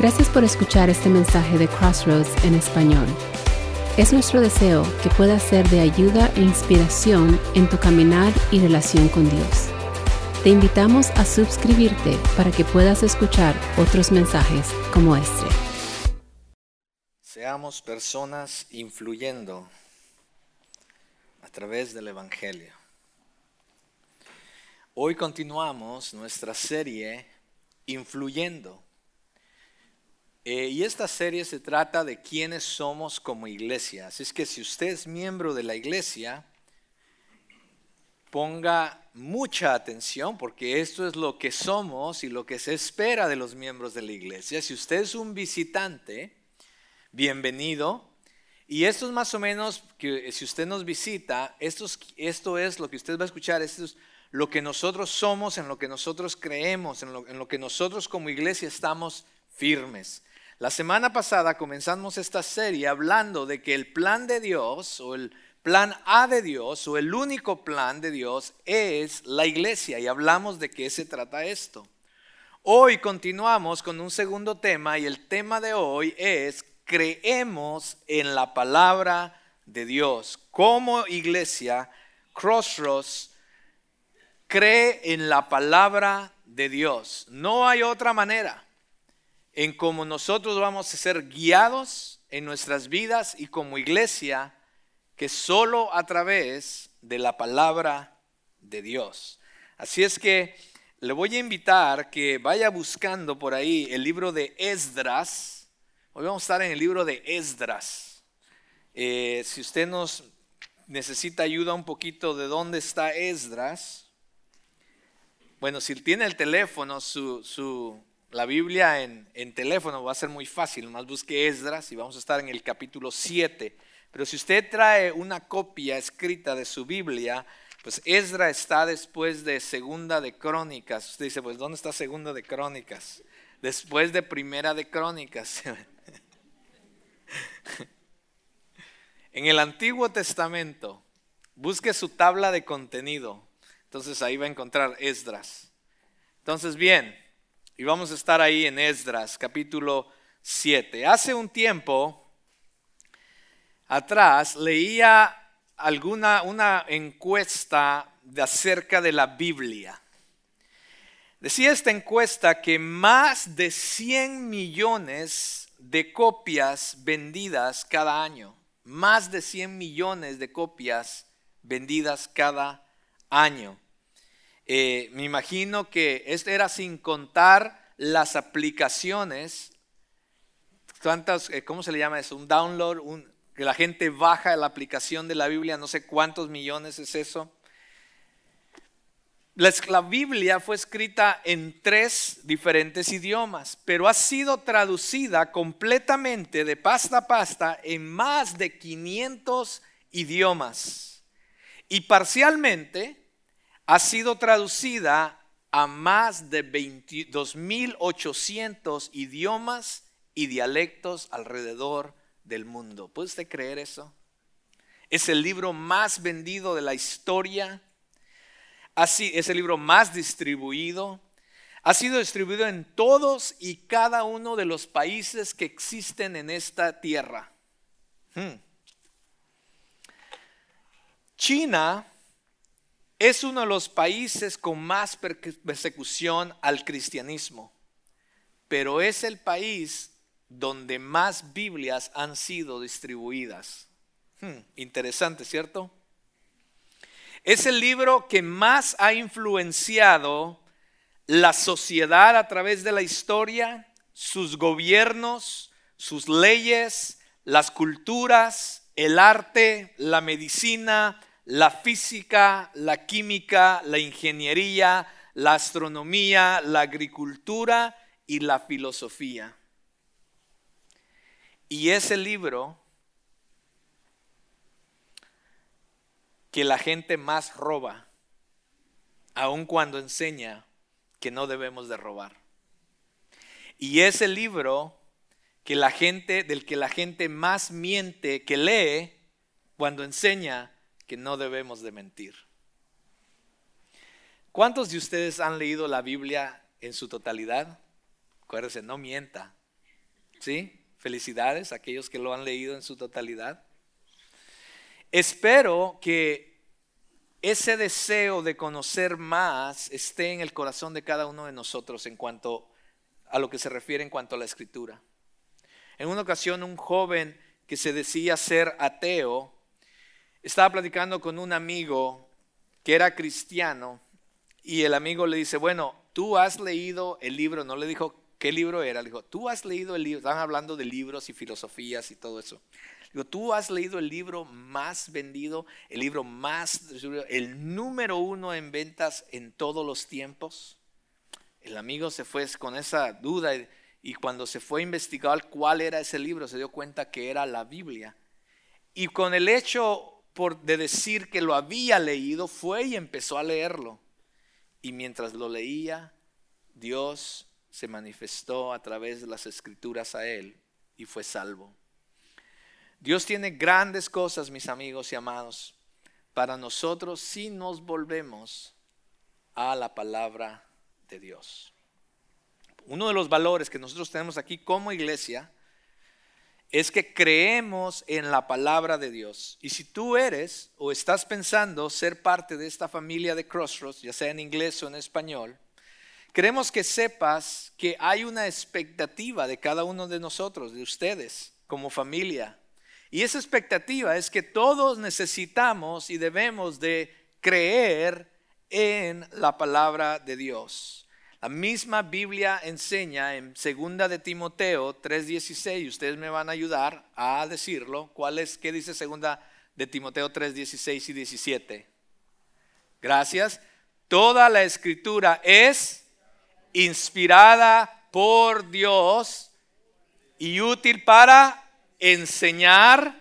Gracias por escuchar este mensaje de Crossroads en español. Es nuestro deseo que pueda ser de ayuda e inspiración en tu caminar y relación con Dios. Te invitamos a suscribirte para que puedas escuchar otros mensajes como este. Seamos personas influyendo a través del Evangelio. Hoy continuamos nuestra serie Influyendo. Eh, y esta serie se trata de quiénes somos como iglesia. Así es que si usted es miembro de la iglesia, ponga mucha atención porque esto es lo que somos y lo que se espera de los miembros de la iglesia. Si usted es un visitante, bienvenido. Y esto es más o menos que si usted nos visita, esto es, esto es lo que usted va a escuchar, esto es lo que nosotros somos, en lo que nosotros creemos, en lo, en lo que nosotros como iglesia estamos firmes. La semana pasada comenzamos esta serie hablando de que el plan de Dios o el plan A de Dios o el único plan de Dios es la iglesia y hablamos de qué se trata esto. Hoy continuamos con un segundo tema y el tema de hoy es creemos en la palabra de Dios. Como iglesia, Crossroads cree en la palabra de Dios. No hay otra manera en cómo nosotros vamos a ser guiados en nuestras vidas y como iglesia que solo a través de la palabra de Dios. Así es que le voy a invitar que vaya buscando por ahí el libro de Esdras. Hoy vamos a estar en el libro de Esdras. Eh, si usted nos necesita ayuda un poquito de dónde está Esdras, bueno, si tiene el teléfono, su, su la Biblia en, teléfono va a ser muy fácil, más busque Esdras y vamos a estar en el capítulo 7. Pero si usted trae una copia escrita de su Biblia, pues Esdras está después de Segunda de Crónicas. Usted dice, pues ¿dónde está Segunda de Crónicas? Después de Primera de Crónicas. en el Antiguo Testamento, busque su tabla de contenido. Entonces ahí va a encontrar Esdras. Entonces, bien, y vamos a estar ahí en Esdras, capítulo 7. Hace un tiempo atrás leía alguna una encuesta de acerca de la Biblia. Decía esta encuesta que más de 100 millones de copias vendidas cada año, más de 100 millones de copias vendidas cada año. Eh, me imagino que esto era sin contar las aplicaciones. ¿Cuántas, eh, ¿Cómo se le llama eso? Un download, que la gente baja la aplicación de la Biblia, no sé cuántos millones es eso. La, la Biblia fue escrita en tres diferentes idiomas, pero ha sido traducida completamente de pasta a pasta en más de 500 idiomas. Y parcialmente ha sido traducida a más de 22.800 idiomas y dialectos alrededor del mundo. ¿Puede usted creer eso? Es el libro más vendido de la historia. Así es el libro más distribuido. Ha sido distribuido en todos y cada uno de los países que existen en esta tierra. Hmm. China es uno de los países con más persecución al cristianismo, pero es el país donde más Biblias han sido distribuidas. Hmm, interesante, ¿cierto? Es el libro que más ha influenciado la sociedad a través de la historia, sus gobiernos, sus leyes, las culturas, el arte, la medicina, la física, la química, la ingeniería, la astronomía, la agricultura y la filosofía. Y ese libro que la gente más roba, aun cuando enseña que no debemos de robar. Y ese libro que la gente, del que la gente más miente, que lee cuando enseña que no debemos de mentir. ¿Cuántos de ustedes han leído la Biblia en su totalidad? Acuérdense, no mienta. ¿Sí? Felicidades a aquellos que lo han leído en su totalidad. Espero que ese deseo de conocer más esté en el corazón de cada uno de nosotros en cuanto a lo que se refiere en cuanto a la escritura. En una ocasión un joven que se decía ser ateo estaba platicando con un amigo que era cristiano y el amigo le dice, bueno, tú has leído el libro, no le dijo qué libro era, le dijo, tú has leído el libro, están hablando de libros y filosofías y todo eso. Digo, tú has leído el libro más vendido, el libro más, el número uno en ventas en todos los tiempos. El amigo se fue con esa duda y, cuando se fue a investigar cuál era ese libro, se dio cuenta que era la Biblia. Y con el hecho de decir que lo había leído, fue y empezó a leerlo. Y mientras lo leía, Dios se manifestó a través de las escrituras a él y fue salvo. Dios tiene grandes cosas, mis amigos y amados, para nosotros si nos volvemos a la palabra de Dios. Uno de los valores que nosotros tenemos aquí como iglesia es que creemos en la palabra de Dios. Y si tú eres o estás pensando ser parte de esta familia de Crossroads, ya sea en inglés o en español, queremos que sepas que hay una expectativa de cada uno de nosotros, de ustedes, como familia, y esa expectativa es que todos necesitamos y debemos de creer en la palabra de Dios. La misma Biblia enseña en segunda de Timoteo 3:16, ustedes me van a ayudar a decirlo. ¿Cuál es qué dice segunda de Timoteo 3:16 y 17? Gracias. Toda la escritura es inspirada por Dios y útil para enseñar,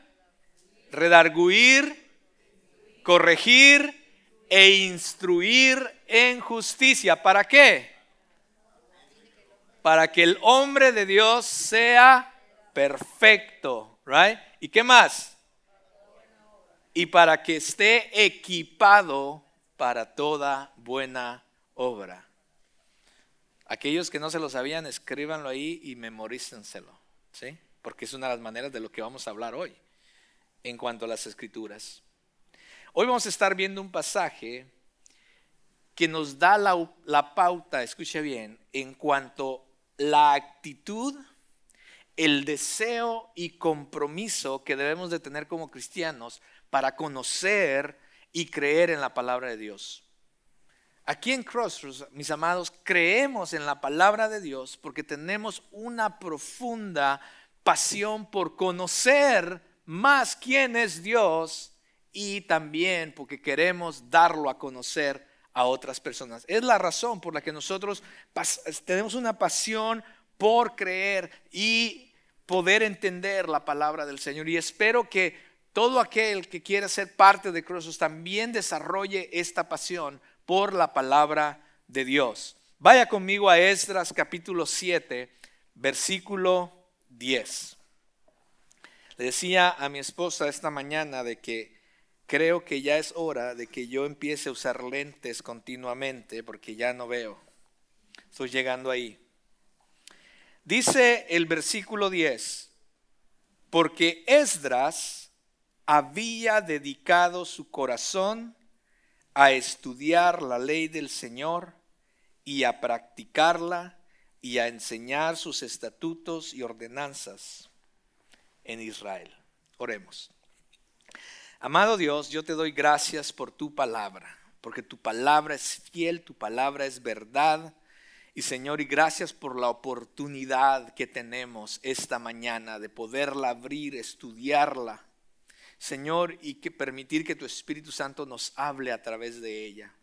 redarguir, corregir e instruir en justicia. ¿Para qué? Para que el hombre de Dios sea perfecto, right? ¿Y qué más? Y para que esté equipado para toda buena obra. Aquellos que no se lo sabían, escríbanlo ahí y memorícenselo, ¿sí? porque es una de las maneras de lo que vamos a hablar hoy en cuanto a las escrituras. Hoy vamos a estar viendo un pasaje que nos da la, pauta, escuche bien, en cuanto la actitud, el deseo y compromiso que debemos de tener como cristianos para conocer y creer en la palabra de Dios. Aquí en Crossroads, mis amados, creemos en la palabra de Dios porque tenemos una profunda pasión por conocer más quién es Dios y también porque queremos darlo a conocer a otras personas. Es la razón por la que nosotros tenemos una pasión por creer y poder entender la palabra del Señor. Y espero que todo aquel que quiera ser parte de Cruzos también desarrolle esta pasión por la palabra de Dios. Vaya conmigo a Esdras capítulo 7, versículo 10. Le decía a mi esposa esta mañana de que creo que ya es hora de que yo empiece a usar lentes continuamente porque ya no veo. Estoy llegando ahí. Dice el versículo 10, porque Esdras había dedicado su corazón a estudiar la ley del Señor y a practicarla y a enseñar sus estatutos y ordenanzas en Israel. Oremos. Amado Dios, yo te doy gracias por tu palabra, porque tu palabra es fiel, tu palabra es verdad. Y Señor, y gracias por la oportunidad que tenemos esta mañana de poderla abrir, estudiarla. Señor, y que permitir que tu Espíritu Santo nos hable a través de ella.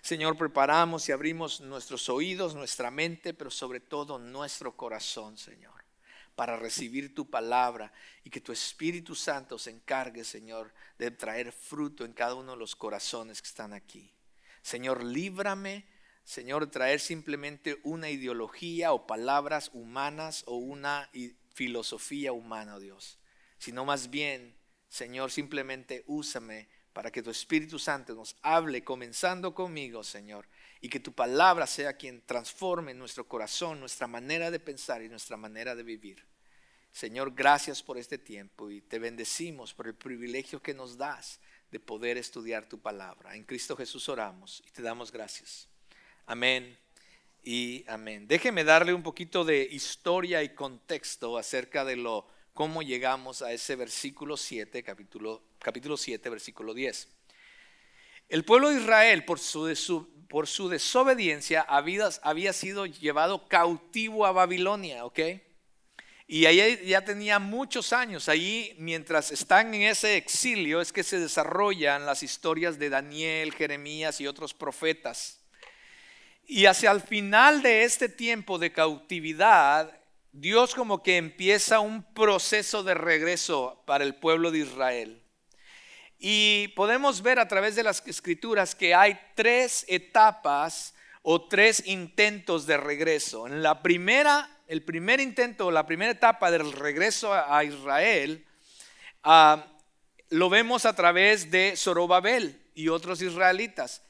Señor, preparamos y abrimos nuestros oídos, nuestra mente, pero sobre todo nuestro corazón, Señor, para recibir tu palabra y que tu Espíritu Santo se encargue, Señor, de traer fruto en cada uno de los corazones que están aquí. Señor, líbrame, Señor, traer simplemente una ideología o palabras humanas o una filosofía humana, oh Dios, sino más bien, Señor, simplemente úsame para que tu Espíritu Santo nos hable, comenzando conmigo, Señor, y que tu palabra sea quien transforme nuestro corazón, nuestra manera de pensar y nuestra manera de vivir. Señor, gracias por este tiempo y te bendecimos por el privilegio que nos das de poder estudiar tu palabra. En Cristo Jesús oramos y te damos gracias. Amén y amén. Déjeme darle un poquito de historia y contexto acerca de lo cómo llegamos a ese versículo 7, capítulo, capítulo 7, versículo 10. El pueblo de Israel, por su, desobediencia, había, había sido llevado cautivo a Babilonia, ¿ok? Y ahí ya tenía muchos años. Allí, mientras están en ese exilio, es que se desarrollan las historias de Daniel, Jeremías y otros profetas. Y hacia el final de este tiempo de cautividad, Dios como que empieza un proceso de regreso para el pueblo de Israel. Y podemos ver a través de las escrituras que hay tres etapas o tres intentos de regreso. En la primera el primer intento, la primera etapa del regreso a Israel, ah, lo vemos a través de Zorobabel y otros israelitas.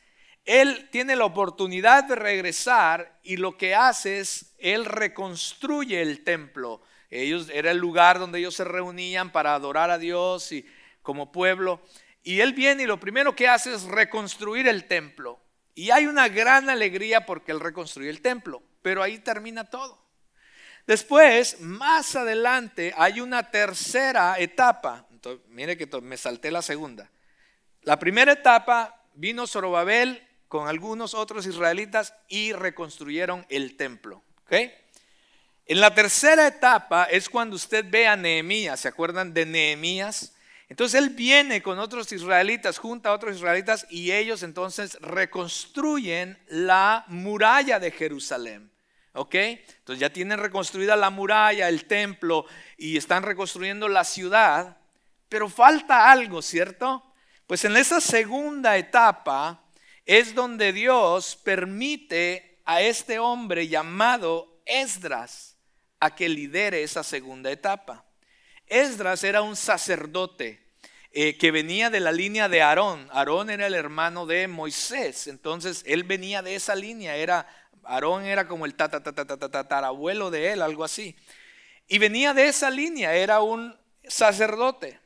Él tiene la oportunidad de regresar y lo que hace es, él reconstruye el templo. Era el lugar donde ellos se reunían para adorar a Dios y como pueblo. Y él viene y lo primero que hace es reconstruir el templo. Y hay una gran alegría porque él reconstruye el templo, pero ahí termina todo. Después, más adelante, hay una tercera etapa. mire que me salté la segunda. La primera etapa vino Zorobabel con algunos otros israelitas y reconstruyeron el templo. En la tercera etapa es cuando usted ve a Nehemías, ¿se acuerdan de Nehemías? Entonces él viene con otros israelitas, junta a otros israelitas y ellos entonces reconstruyen la muralla de Jerusalén. ¿Ok? Entonces ya tienen reconstruida la muralla, el templo y están reconstruyendo la ciudad, pero falta algo, ¿cierto? Pues en esa segunda etapa es donde Dios permite a este hombre llamado Esdras a que lidere esa segunda etapa. Esdras era un sacerdote eh, que venía de la línea de Aarón. Aarón era el hermano de Moisés, entonces él venía de esa línea, era Aarón era como el tatarabuelo de él, algo así. Y venía de esa línea, era un sacerdote,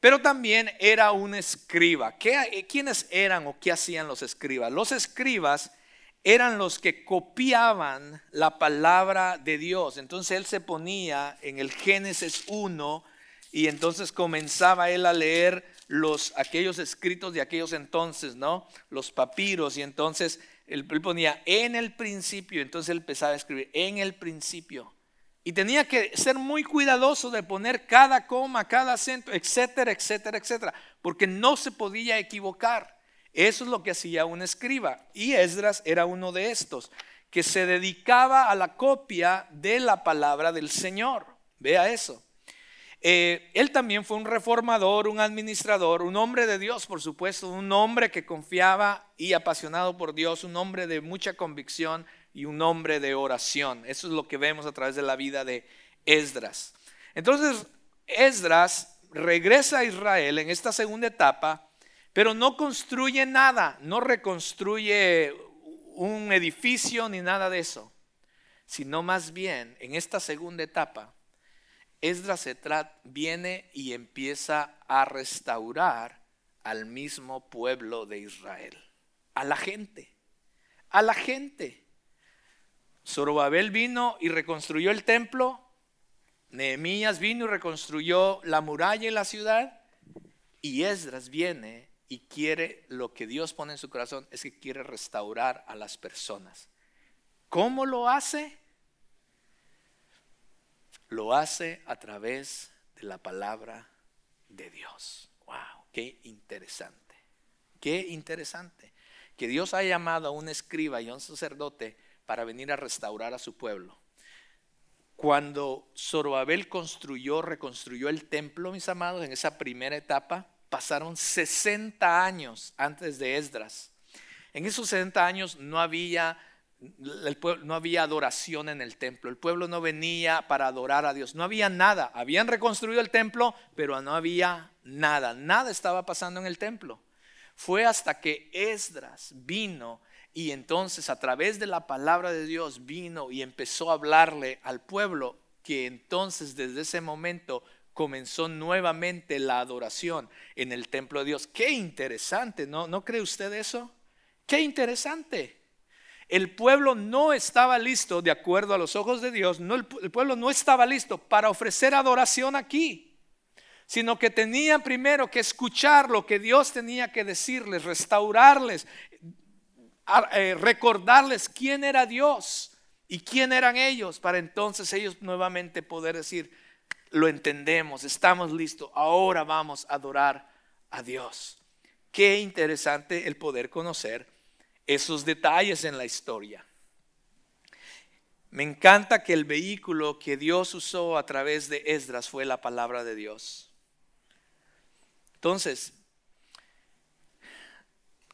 pero también era un escriba. ¿Quiénes eran o qué hacían los escribas? Los escribas eran los que copiaban la palabra de Dios. Entonces él se ponía en el Génesis 1 y entonces comenzaba él a leer los aquellos escritos de aquellos entonces, ¿no? Los papiros y entonces él, ponía en el principio, entonces él empezaba a escribir en el principio. Y tenía que ser muy cuidadoso de poner cada coma, cada acento, etcétera, etcétera, etcétera, porque no se podía equivocar. Eso es lo que hacía un escriba. Y Esdras era uno de estos, que se dedicaba a la copia de la palabra del Señor. Vea eso. Eh, él también fue un reformador, un administrador, un hombre de Dios, por supuesto, un hombre que confiaba y apasionado por Dios, un hombre de mucha convicción y un hombre de oración. Eso es lo que vemos a través de la vida de Esdras. Entonces, Esdras regresa a Israel en esta segunda etapa, pero no construye nada, no reconstruye un edificio ni nada de eso, sino más bien en esta segunda etapa Esdras viene y empieza a restaurar al mismo pueblo de Israel, a la gente, a la gente. Zorobabel vino y reconstruyó el templo, Nehemías vino y reconstruyó la muralla y la ciudad, y Esdras viene y quiere lo que Dios pone en su corazón, es que quiere restaurar a las personas. ¿Cómo lo hace? Lo hace a través de la palabra de Dios. ¡Wow! ¡Qué interesante! ¡Qué interesante! Que Dios ha llamado a un escriba y a un sacerdote para venir a restaurar a su pueblo. Cuando Zorobabel construyó, reconstruyó el templo, mis amados, en esa primera etapa, pasaron 60 años antes de Esdras. En esos 60 años no había no había adoración en el templo, el pueblo no venía para adorar a Dios, no había nada, habían reconstruido el templo, pero no había nada, nada estaba pasando en el templo. Fue hasta que Esdras vino y entonces a través de la palabra de Dios vino y empezó a hablarle al pueblo que entonces desde ese momento comenzó nuevamente la adoración en el templo de Dios. Qué interesante, ¿no? ¿No cree usted eso? Qué interesante. El pueblo no estaba listo, de acuerdo a los ojos de Dios, no, el, pueblo no estaba listo para ofrecer adoración aquí, sino que tenía primero que escuchar lo que Dios tenía que decirles, restaurarles, eh, recordarles quién era Dios y quién eran ellos, para entonces ellos nuevamente poder decir, lo entendemos, estamos listos, ahora vamos a adorar a Dios. Qué interesante el poder conocer esos detalles en la historia. Me encanta que el vehículo que Dios usó a través de Esdras fue la palabra de Dios. Entonces,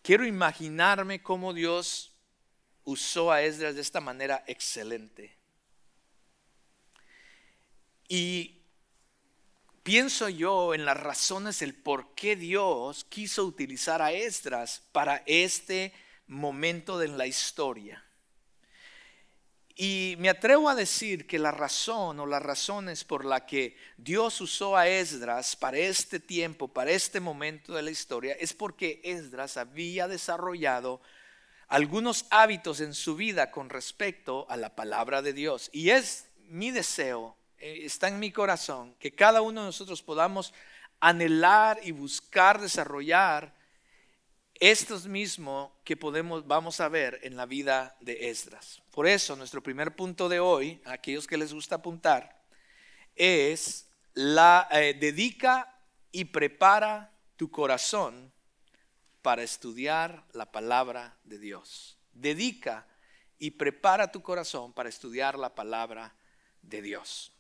quiero imaginarme cómo Dios usó a Esdras de esta manera excelente. Y pienso yo en las razones el por qué Dios quiso utilizar a Esdras para este momento de la historia. Y me atrevo a decir que la razón o las razones por la que Dios usó a Esdras para este tiempo, para este momento de la historia, es porque Esdras había desarrollado algunos hábitos en su vida con respecto a la palabra de Dios. Y es mi deseo, eh, está en mi corazón, que cada uno de nosotros podamos anhelar y buscar desarrollar estos mismos que podemos, vamos a ver en la vida de Esdras. Por eso, nuestro primer punto de hoy, a aquellos que les gusta apuntar, es la eh, dedica y prepara tu corazón para estudiar la palabra de Dios. Dedica y prepara tu corazón para estudiar la palabra de Dios.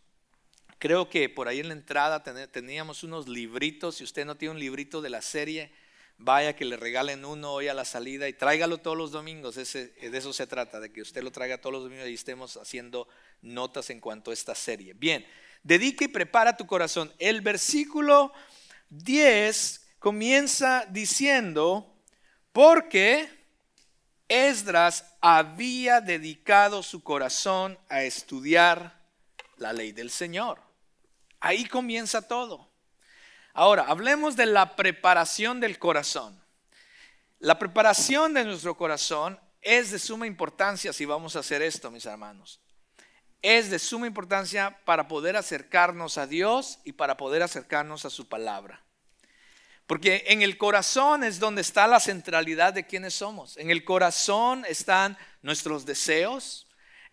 Creo que por ahí en la entrada teníamos unos libritos. Si usted no tiene un librito de la serie, vaya que le regalen uno hoy a la salida y tráigalo todos los domingos. Ese, de eso se trata, de que usted lo traiga todos los domingos y estemos haciendo notas en cuanto a esta serie. Bien, dedica y prepara tu corazón. El versículo 10 comienza diciendo, porque Esdras había dedicado su corazón a estudiar la ley del Señor. Ahí comienza todo. Ahora, hablemos de la preparación del corazón. La preparación de nuestro corazón es de suma importancia si vamos a hacer esto, mis hermanos. Es de suma importancia para poder acercarnos a Dios y para poder acercarnos a su palabra. Porque en el corazón es donde está la centralidad de quienes somos. En el corazón están nuestros deseos,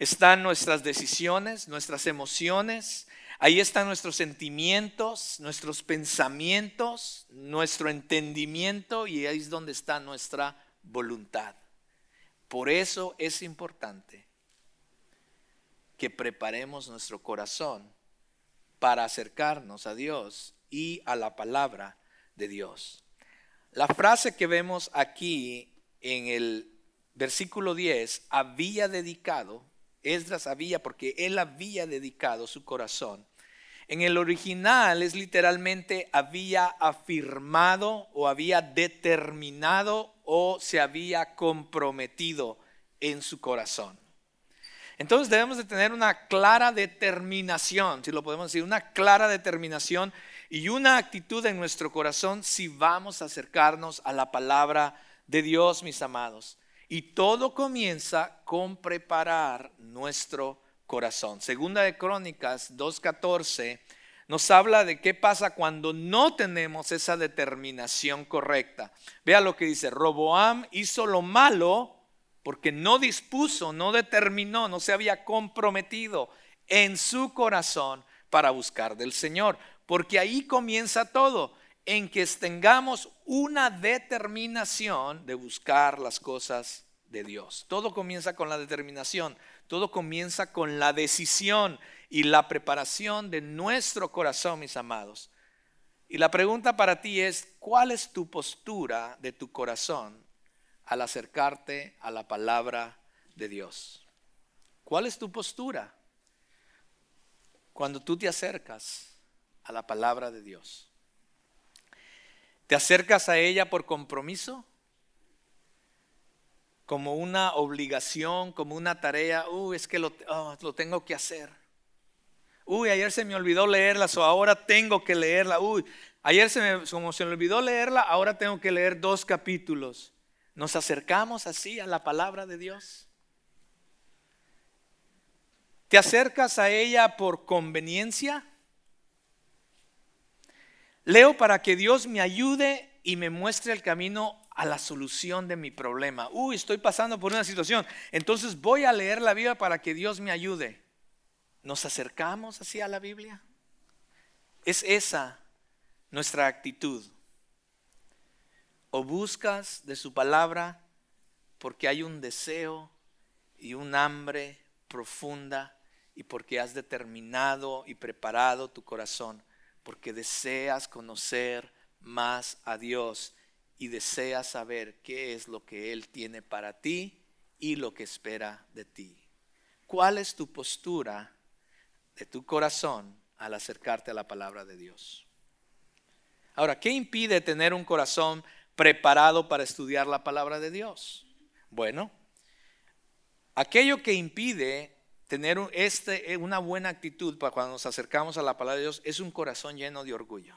están nuestras decisiones, nuestras emociones, Ahí están nuestros sentimientos, nuestros pensamientos, nuestro entendimiento y ahí es donde está nuestra voluntad. Por eso es importante que preparemos nuestro corazón para acercarnos a Dios y a la palabra de Dios. La frase que vemos aquí en el versículo 10, había dedicado, Esdras había, porque él había dedicado su corazón en el original es literalmente había afirmado o había determinado o se había comprometido en su corazón. Entonces debemos de tener una clara determinación, si lo podemos decir, una clara determinación y una actitud en nuestro corazón si vamos a acercarnos a la palabra de Dios, mis amados. Y todo comienza con preparar nuestro corazón. Segunda de Crónicas 2.14 nos habla de qué pasa cuando no tenemos esa determinación correcta. Vea lo que dice, Roboam hizo lo malo porque no dispuso, no determinó, no se había comprometido en su corazón para buscar del Señor. Porque ahí comienza todo, en que tengamos una determinación de buscar las cosas de Dios. Todo comienza con la determinación. Todo comienza con la decisión y la preparación de nuestro corazón, mis amados. Y la pregunta para ti es, ¿cuál es tu postura de tu corazón al acercarte a la palabra de Dios? ¿Cuál es tu postura cuando tú te acercas a la palabra de Dios? ¿Te acercas a ella por compromiso? como una obligación, como una tarea. Uy, es que lo, lo tengo que hacer. Uy, ayer se me olvidó leerla, o ahora tengo que leerla. Uy, ayer se me, como se me olvidó leerla, ahora tengo que leer dos capítulos. ¿Nos acercamos así a la palabra de Dios? ¿Te acercas a ella por conveniencia? Leo para que Dios me ayude y me muestre el camino a la solución de mi problema. Uy, estoy pasando por una situación. Entonces voy a leer la Biblia para que Dios me ayude. ¿Nos acercamos así a la Biblia? Es esa nuestra actitud. O buscas de su palabra porque hay un deseo y un hambre profunda y porque has determinado y preparado tu corazón, porque deseas conocer más a Dios y deseas saber qué es lo que Él tiene para ti y lo que espera de ti. ¿Cuál es tu postura de tu corazón al acercarte a la palabra de Dios? Ahora, ¿qué impide tener un corazón preparado para estudiar la palabra de Dios? Bueno, aquello que impide tener este, una buena actitud para cuando nos acercamos a la palabra de Dios es un corazón lleno de orgullo.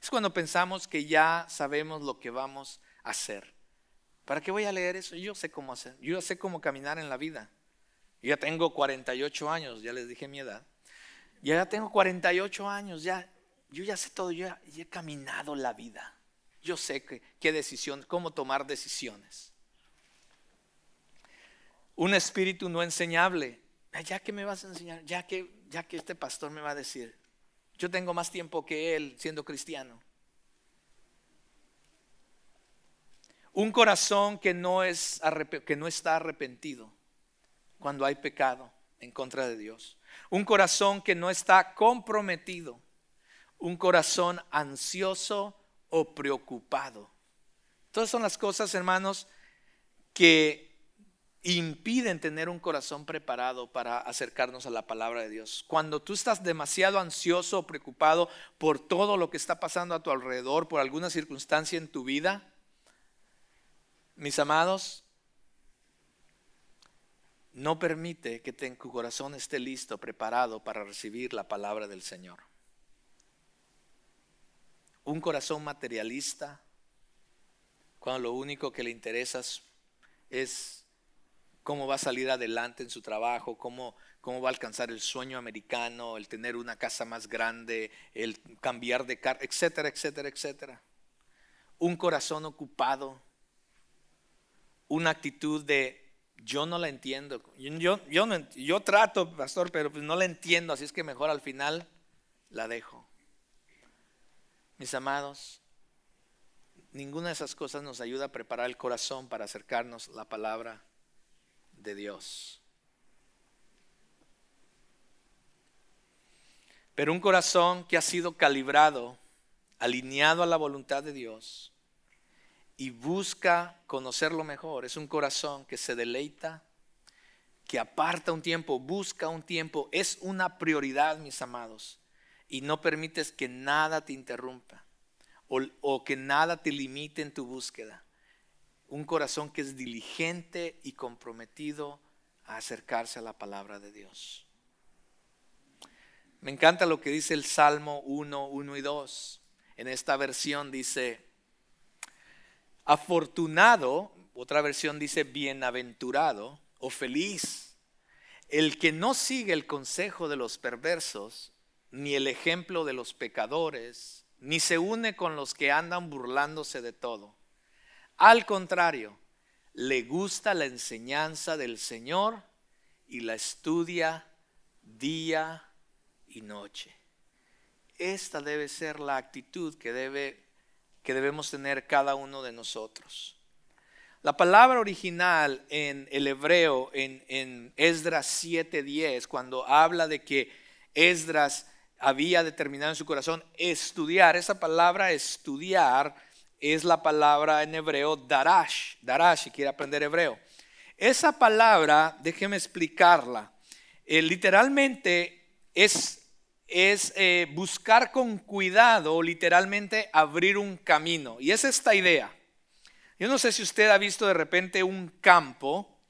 Es cuando pensamos que ya sabemos lo que vamos a hacer. ¿Para qué voy a leer eso? Yo sé cómo hacer. Yo sé cómo caminar en la vida. Yo ya tengo 48 años, ya les dije mi edad. Ya tengo 48 años, ya, yo ya sé todo, yo ya, he caminado la vida. Yo sé qué decisión, cómo tomar decisiones. Un espíritu no enseñable. Ya que me vas a enseñar, ya que, ya este pastor me va a decir, yo tengo más tiempo que él siendo cristiano. Un corazón que no, es, que no está arrepentido cuando hay pecado en contra de Dios. Un corazón que no está comprometido. Un corazón ansioso o preocupado. Todas son las cosas, hermanos, que impiden tener un corazón preparado para acercarnos a la palabra de Dios. Cuando tú estás demasiado ansioso o preocupado por todo lo que está pasando a tu alrededor, por alguna circunstancia en tu vida, mis amados, no permite que tu corazón esté listo, preparado para recibir la palabra del Señor. Un corazón materialista, cuando lo único que le interesa es cómo va a salir adelante en su trabajo, cómo, cómo va a alcanzar el sueño americano, el tener una casa más grande, el cambiar de carro, etcétera, etcétera, etcétera. Un corazón ocupado, una actitud de yo no la entiendo. Yo, yo, yo trato, pastor, pero pues no la entiendo, así es que mejor al final la dejo. Mis amados, ninguna de esas cosas nos ayuda a preparar el corazón para acercarnos a la palabra de Dios. Pero un corazón que ha sido calibrado, alineado a la voluntad de Dios y busca conocerlo mejor, es un corazón que se deleita, que aparta un tiempo, busca un tiempo, es una prioridad, mis amados, y no permites que nada te interrumpa o, o que nada te limite en tu búsqueda un corazón que es diligente y comprometido a acercarse a la palabra de Dios. Me encanta lo que dice el Salmo 1, 1 y 2. En esta versión dice, afortunado, otra versión dice bienaventurado o feliz, el que no sigue el consejo de los perversos, ni el ejemplo de los pecadores, ni se une con los que andan burlándose de todo al contrario, le gusta la enseñanza del Señor y la estudia día y noche. Esta debe ser la actitud que, debe, que debemos tener cada uno de nosotros. La palabra original en el hebreo, en, en Esdras 7:10, cuando habla de que Esdras había determinado en su corazón estudiar, esa palabra estudiar es la palabra en hebreo darash, darash, si quiere aprender hebreo. Esa palabra, déjeme explicarla, eh, literalmente es, es eh, buscar con cuidado, literalmente abrir un camino. Y es esta idea. Yo no sé si usted ha visto de repente un campo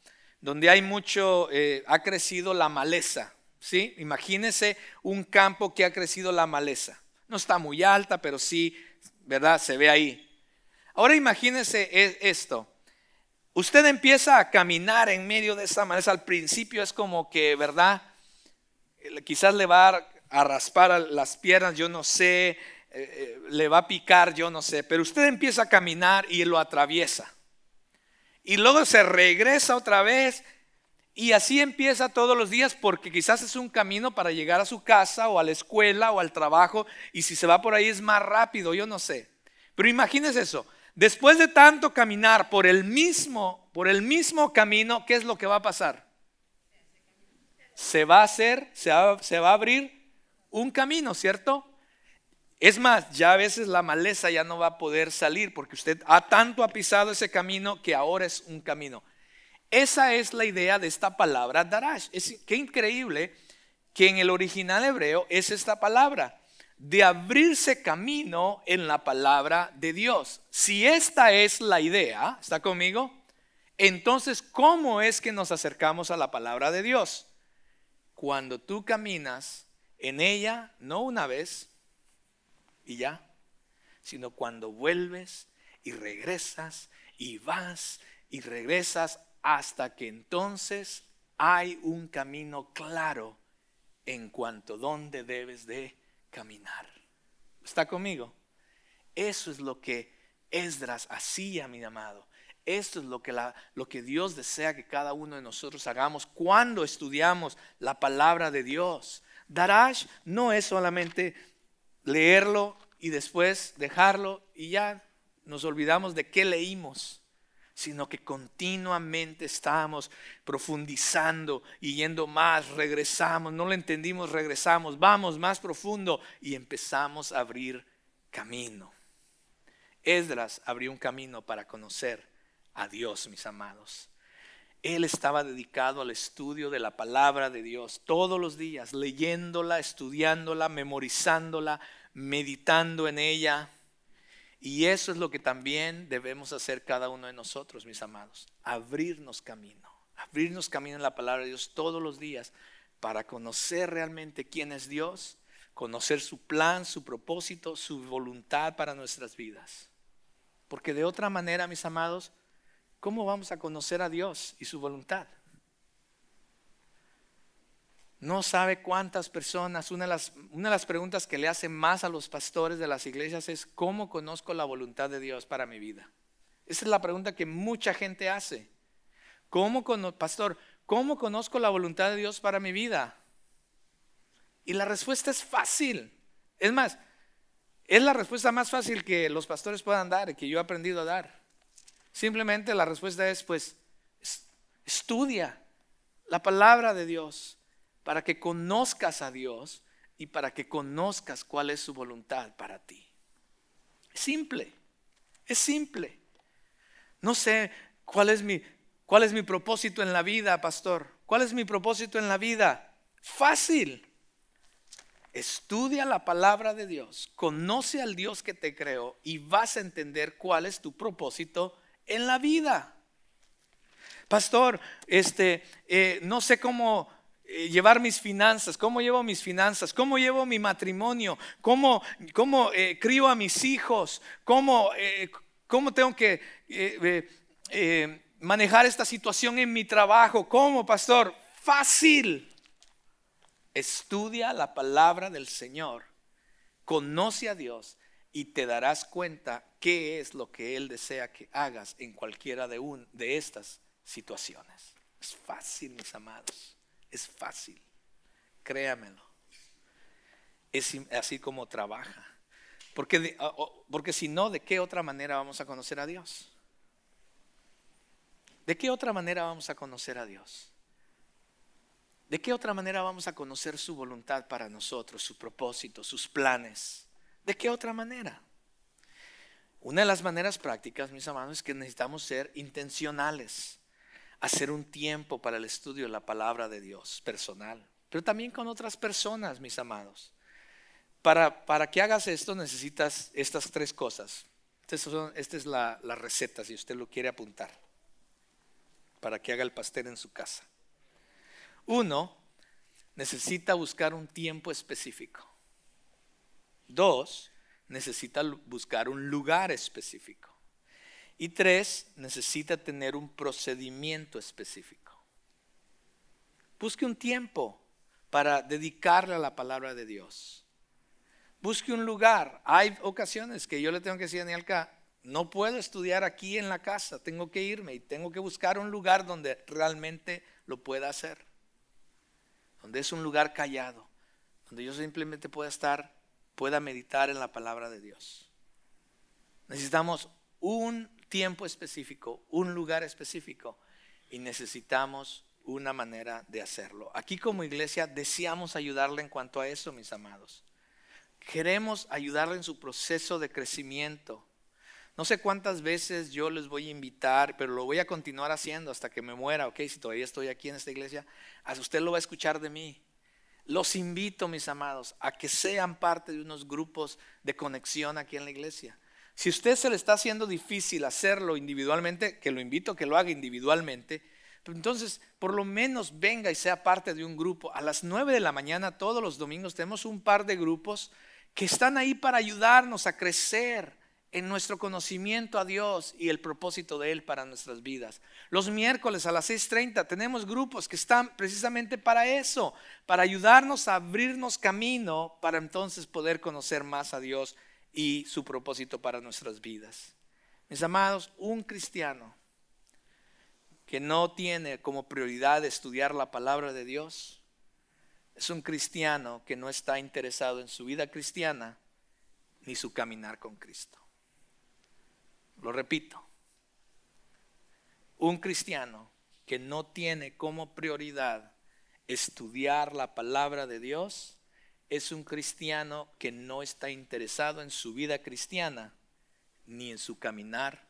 donde hay mucho, eh, ha crecido la maleza, ¿sí? Imagínese un campo que ha crecido la maleza. No está muy alta, pero sí, ¿verdad? Se ve ahí. Ahora imagínese e, esto. Usted empieza a caminar en medio de esa maleza. Al principio es como que, ¿verdad? Quizás le va a raspar las piernas, yo no sé, eh, eh, le va a picar, yo no sé, pero usted empieza a caminar y lo atraviesa. Y luego se regresa otra vez y así empieza todos los días porque quizás es un camino para llegar a su casa o a la escuela o al trabajo y si se va por ahí es más rápido, yo no sé. Pero imagínese eso, después de tanto caminar por el mismo, por el mismo camino, ¿qué es lo que va a pasar? Se va a hacer, se va, a abrir un camino, ¿cierto? Es más, ya a veces la maleza ya no va a poder salir porque usted ha tanto ha pisado ese camino que ahora es un camino. Esa es la idea de esta palabra darash. Es qué increíble que en el original hebreo es esta palabra de abrirse camino en la palabra de Dios. Si esta es la idea, ¿está conmigo? Entonces, ¿cómo es que nos acercamos a la palabra de Dios? Cuando tú caminas en ella, no una vez, y ya, sino cuando vuelves y regresas y vas y regresas hasta que entonces hay un camino claro en cuanto dónde debes de caminar. ¿Está conmigo? Eso es lo que Esdras hacía, mi amado. Esto es lo que, lo que Dios desea que cada uno de nosotros hagamos cuando estudiamos la palabra de Dios. Darash no es solamente leerlo y después dejarlo y ya nos olvidamos de qué leímos, sino que continuamente estamos profundizando y yendo más, regresamos, no lo entendimos, regresamos, vamos más profundo y empezamos a abrir camino. Esdras abrió un camino para conocer a Dios, mis amados. Él estaba dedicado al estudio de la palabra de Dios todos los días, leyéndola, estudiándola, memorizándola, meditando en ella. Y eso es lo que también debemos hacer cada uno de nosotros, mis amados. Abrirnos camino, abrirnos camino en la palabra de Dios todos los días para conocer realmente quién es Dios, conocer su plan, su propósito, su voluntad para nuestras vidas. Porque de otra manera, mis amados, ¿cómo vamos a conocer a Dios y su voluntad? No sabe cuántas personas, una de, las, una de las preguntas que le hacen más a los pastores de las iglesias es, ¿cómo conozco la voluntad de Dios para mi vida? Esa es la pregunta que mucha gente hace. ¿Cómo, pastor, cómo conozco la voluntad de Dios para mi vida? Y la respuesta es fácil. Es más, es la respuesta más fácil que los pastores puedan dar y que yo he aprendido a dar. Simplemente la respuesta es, pues, estudia la palabra de Dios para que conozcas a Dios y para que conozcas cuál es su voluntad para ti. Simple, es simple. No sé cuál es mi, cuál es mi propósito en la vida, pastor. ¿Cuál es mi propósito en la vida? Fácil. Estudia la palabra de Dios, conoce al Dios que te creó y vas a entender cuál es tu propósito en la vida. Pastor, este, eh, no sé cómo llevar mis finanzas, cómo llevo mis finanzas, cómo llevo mi matrimonio, cómo, cómo eh, crío a mis hijos, cómo, cómo tengo que manejar esta situación en mi trabajo, cómo, pastor, fácil. Estudia la palabra del Señor, conoce a Dios y te darás cuenta qué es lo que Él desea que hagas en cualquiera de, un, de estas situaciones. Es fácil, mis amados, es fácil, créamelo. Es así como trabaja. Porque, porque si no, ¿de qué otra manera vamos a conocer a Dios? ¿De qué otra manera vamos a conocer a Dios? ¿De qué otra manera vamos a conocer su voluntad para nosotros, su propósito, sus planes? ¿De qué otra manera? Una de las maneras prácticas, mis amados, es que necesitamos ser intencionales, hacer un tiempo para el estudio de la palabra de Dios personal, pero también con otras personas, mis amados. Para, para que hagas esto necesitas estas tres cosas. esta es la, la receta, si usted lo quiere apuntar, para que haga el pastel en su casa. Uno, necesita buscar un tiempo específico. Dos, necesita buscar un lugar específico. Y tres, necesita tener un procedimiento específico. Busque un tiempo para dedicarle a la palabra de Dios. Busque un lugar. Hay ocasiones que yo le tengo que decir a Danielka, no puedo estudiar aquí en la casa, tengo que irme y tengo que buscar un lugar donde realmente lo pueda hacer. Donde es un lugar callado, donde yo simplemente pueda estar, pueda meditar en la palabra de Dios. Necesitamos un tiempo específico, un lugar específico y necesitamos una manera de hacerlo. Aquí como iglesia deseamos ayudarle en cuanto a eso, mis amados. Queremos ayudarle en su proceso de crecimiento. No sé cuántas veces yo les voy a invitar, pero lo voy a continuar haciendo hasta que me muera, ok, si todavía estoy aquí en esta iglesia, usted lo va a escuchar de mí. Los invito, mis amados, a que sean parte de unos grupos de conexión aquí en la iglesia. Si usted se le está haciendo difícil hacerlo individualmente, que lo invito a que lo haga individualmente, pues entonces por lo menos venga y sea parte de un grupo. A las 9 de la mañana todos los domingos tenemos un par de grupos que están ahí para ayudarnos a crecer en nuestro conocimiento a Dios y el propósito de Él para nuestras vidas. Los miércoles a las 6.30 tenemos grupos que están precisamente para eso, para ayudarnos a abrirnos camino para entonces poder conocer más a Dios y su propósito para nuestras vidas. Mis amados, un cristiano que no tiene como prioridad estudiar la palabra de Dios, es un cristiano que no está interesado en su vida cristiana ni su caminar con Cristo. Lo repito, un cristiano que no tiene como prioridad estudiar la palabra de Dios es un cristiano que no está interesado en su vida cristiana ni en su caminar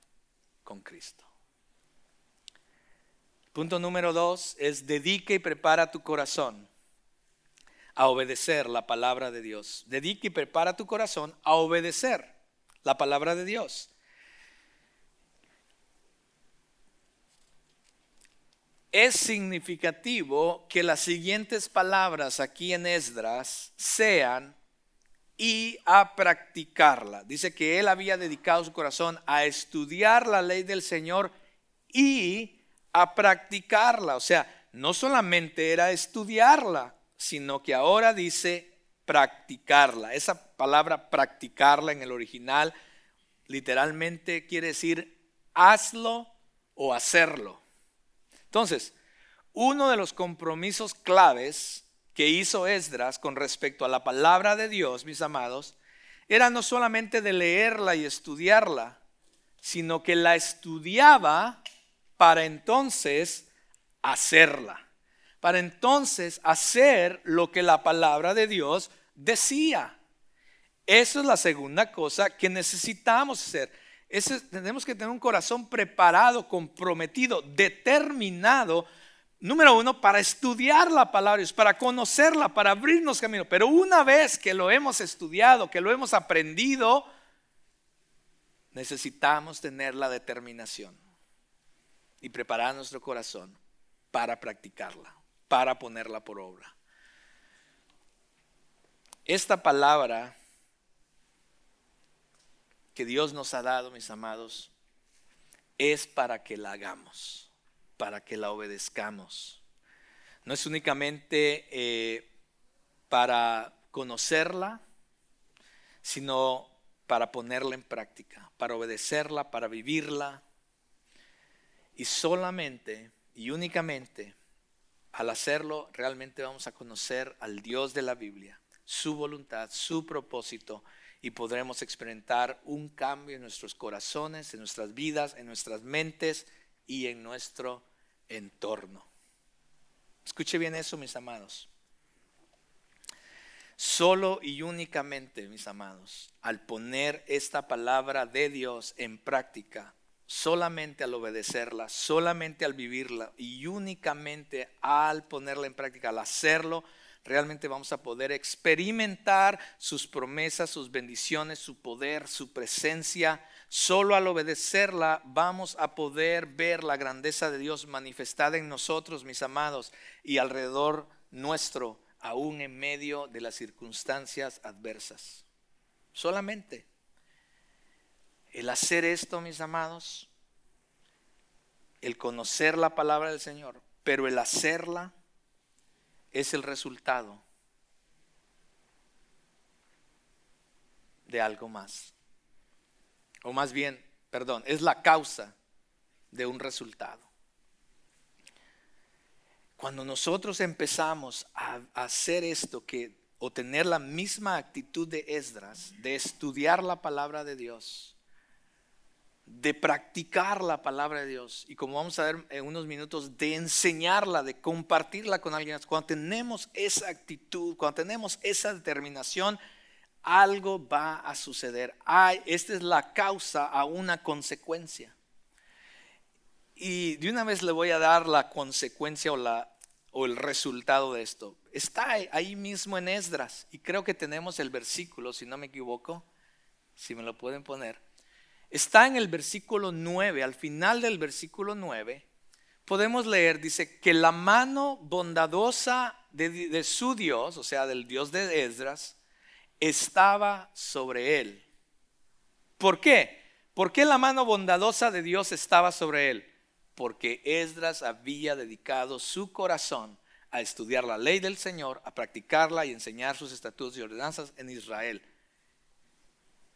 con Cristo. Punto número dos es dedique y prepara tu corazón a obedecer la palabra de Dios. Dedique y prepara tu corazón a obedecer la palabra de Dios. Es significativo que las siguientes palabras aquí en Esdras sean y a practicarla. Dice que él había dedicado su corazón a estudiar la ley del Señor y a practicarla. O sea, no solamente era estudiarla, sino que ahora dice practicarla. Esa palabra practicarla en el original literalmente quiere decir hazlo o hacerlo. Entonces, uno de los compromisos claves que hizo Esdras con respecto a la palabra de Dios, mis amados, era no solamente de leerla y estudiarla, sino que la estudiaba para entonces hacerla, para entonces hacer lo que la palabra de Dios decía. Esa es la segunda cosa que necesitamos hacer tenemos que tener un corazón preparado, comprometido, determinado, número uno, para estudiar la palabra, para conocerla, para abrirnos camino. Pero una vez que lo hemos estudiado, que lo hemos aprendido, necesitamos tener la determinación y preparar nuestro corazón para practicarla, para ponerla por obra. Esta palabra que Dios nos ha dado, mis amados, es para que la hagamos, para que la obedezcamos. No es únicamente eh, para conocerla, sino para ponerla en práctica, para obedecerla, para vivirla. Y solamente y únicamente al hacerlo realmente vamos a conocer al Dios de la Biblia, su voluntad, su propósito y podremos experimentar un cambio en nuestros corazones, en nuestras vidas, en nuestras mentes y en nuestro entorno. Escuche bien eso, mis amados. Solo y únicamente, mis amados, al poner esta palabra de Dios en práctica, solamente al obedecerla, solamente al vivirla y únicamente al ponerla en práctica, al hacerlo, realmente vamos a poder experimentar sus promesas, sus bendiciones, su poder, su presencia, Solo al obedecerla vamos a poder ver la grandeza de Dios manifestada en nosotros, mis amados, y alrededor nuestro, aún en medio de las circunstancias adversas. Solamente el hacer esto, mis amados, el conocer la palabra del Señor, pero el hacerla es el resultado de algo más. O más bien, perdón, es la causa de un resultado. Cuando nosotros empezamos a hacer esto, que, o tener la misma actitud de Esdras, de estudiar la palabra de Dios, de practicar la palabra de Dios y como vamos a ver en unos minutos, de enseñarla, de compartirla con alguien. Cuando tenemos esa actitud, cuando tenemos esa determinación, algo va a suceder. esta es la causa a una consecuencia. Y de una vez le voy a dar la consecuencia o, la, o el resultado de esto. Está ahí mismo en Esdras y creo que tenemos el versículo, si no me equivoco, si me lo pueden poner está en el versículo 9, al final del versículo 9, podemos leer, dice, que la mano bondadosa de, su Dios, o sea, del Dios de Esdras, estaba sobre él. ¿Por qué? ¿Por qué la mano bondadosa de Dios estaba sobre él? Porque Esdras había dedicado su corazón a estudiar la ley del Señor, a practicarla y enseñar sus estatutos y ordenanzas en Israel.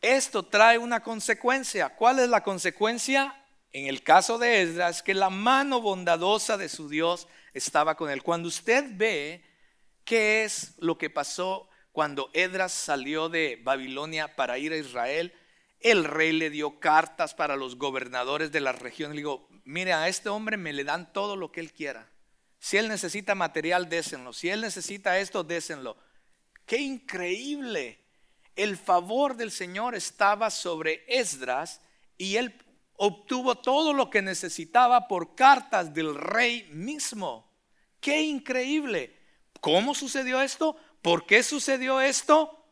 Esto trae una consecuencia. ¿Cuál es la consecuencia? En el caso de Esdras, que la mano bondadosa de su Dios estaba con él. Cuando usted ve qué es lo que pasó cuando Esdras salió de Babilonia para ir a Israel, el rey le dio cartas para los gobernadores de la región. Le digo, mire, a este hombre me le dan todo lo que él quiera. Si él necesita material, désenlo. Si él necesita esto, désenlo. Qué increíble el favor del Señor estaba sobre Esdras y él obtuvo todo lo que necesitaba por cartas del rey mismo. Qué increíble. ¿Cómo sucedió esto? ¿Por qué sucedió esto?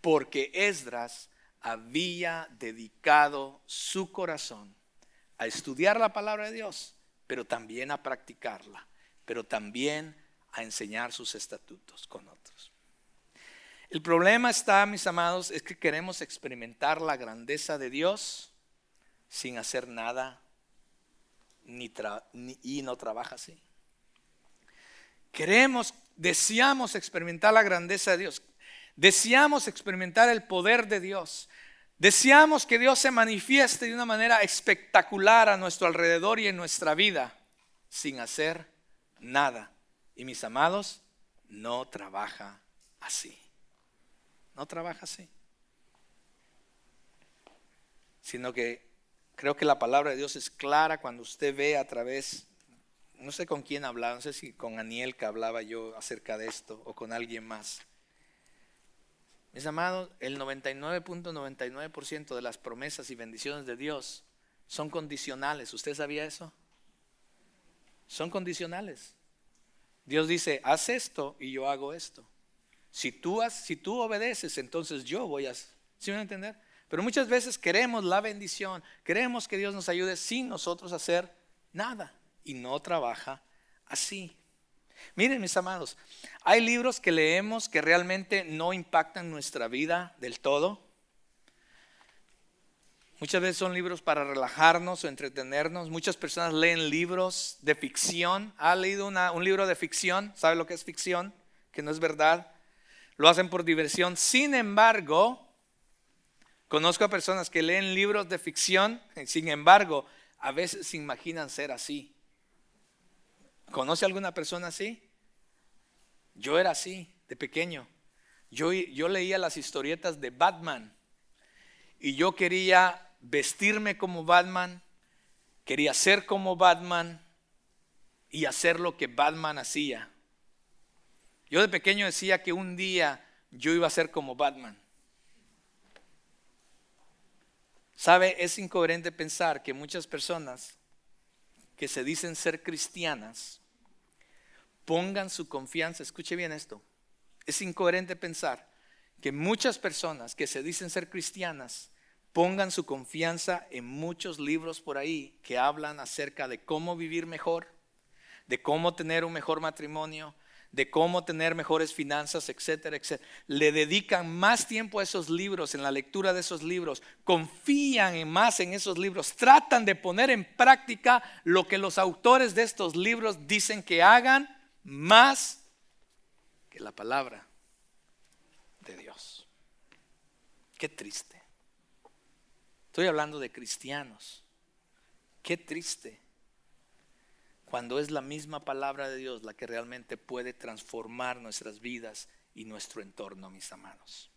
Porque Esdras había dedicado su corazón a estudiar la palabra de Dios, pero también a practicarla, pero también a enseñar sus estatutos con otros. El problema está, mis amados, es que queremos experimentar la grandeza de Dios sin hacer nada ni y no trabaja así. Queremos, deseamos experimentar la grandeza de Dios. Deseamos experimentar el poder de Dios. Deseamos que Dios se manifieste de una manera espectacular a nuestro alrededor y en nuestra vida sin hacer nada. Y mis amados, no trabaja así. No trabaja así. Sino que creo que la palabra de Dios es clara cuando usted ve a través, no sé con quién hablaba, no sé si con Aniel que hablaba yo acerca de esto o con alguien más. Mis amados, el 99.99% de las promesas y bendiciones de Dios son condicionales. ¿Usted sabía eso? Son condicionales. Dios dice, haz esto y yo hago esto. Si tú, obedeces, entonces yo voy a... ¿Sí me a entender? Pero muchas veces queremos la bendición, queremos que Dios nos ayude sin nosotros hacer nada. Y no trabaja así. Miren mis amados, hay libros que leemos que realmente no impactan nuestra vida del todo. Muchas veces son libros para relajarnos o entretenernos. Muchas personas leen libros de ficción. ¿Ha leído un libro de ficción? ¿Sabe lo que es ficción? Que no es verdad lo hacen por diversión. Sin embargo, conozco a personas que leen libros de ficción, sin embargo, a veces se imaginan ser así. ¿Conoce alguna persona así? Yo era así, de pequeño. Yo, yo leía las historietas de Batman y yo quería vestirme como Batman, quería ser como Batman y hacer lo que Batman hacía. Yo de pequeño decía que un día yo iba a ser como Batman. ¿Sabe? Es incoherente pensar que muchas personas que se dicen ser cristianas pongan su confianza, escuche bien esto, es incoherente pensar que muchas personas que se dicen ser cristianas pongan su confianza en muchos libros por ahí que hablan acerca de cómo vivir mejor, de cómo tener un mejor matrimonio, de cómo tener mejores finanzas, etcétera, etcétera. Le dedican más tiempo a esos libros, en la lectura de esos libros, confían en más en esos libros, tratan de poner en práctica lo que los autores de estos libros dicen que hagan más que la palabra de Dios. Qué triste. Estoy hablando de cristianos. Qué triste cuando es la misma palabra de Dios la que realmente puede transformar nuestras vidas y nuestro entorno, mis amados.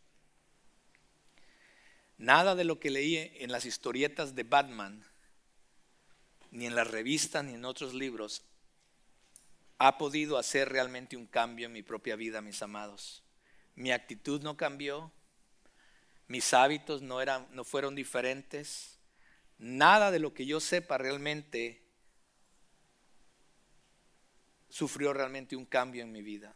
Nada de lo que leí en las historietas de Batman, ni en la revista, ni en otros libros, ha podido hacer realmente un cambio en mi propia vida, mis amados. Mi actitud no cambió, mis hábitos no, eran, no fueron diferentes. Nada de lo que yo sepa realmente sufrió realmente un cambio en mi vida.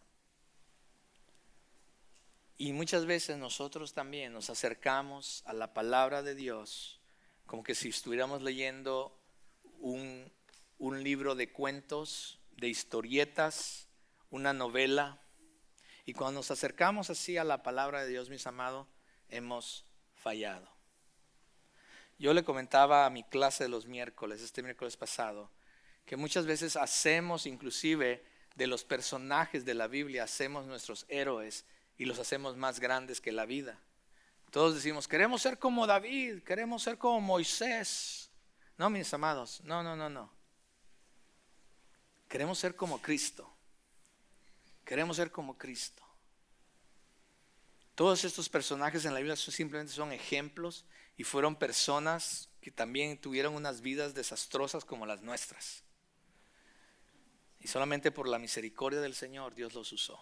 Y muchas veces nosotros también nos acercamos a la palabra de Dios como que si estuviéramos leyendo un, un libro de cuentos, de historietas, una novela. Y cuando nos acercamos así a la palabra de Dios, mis amados, hemos fallado. Yo le comentaba a mi clase de los miércoles, este miércoles pasado, que muchas veces hacemos inclusive de los personajes de la Biblia, hacemos nuestros héroes y los hacemos más grandes que la vida. Todos decimos, queremos ser como David, queremos ser como Moisés. No, mis amados, no, no, no, no. Queremos ser como Cristo. Queremos ser como Cristo. Todos estos personajes en la Biblia simplemente son ejemplos y fueron personas que también tuvieron unas vidas desastrosas como las nuestras. Y solamente por la misericordia del Señor Dios los usó.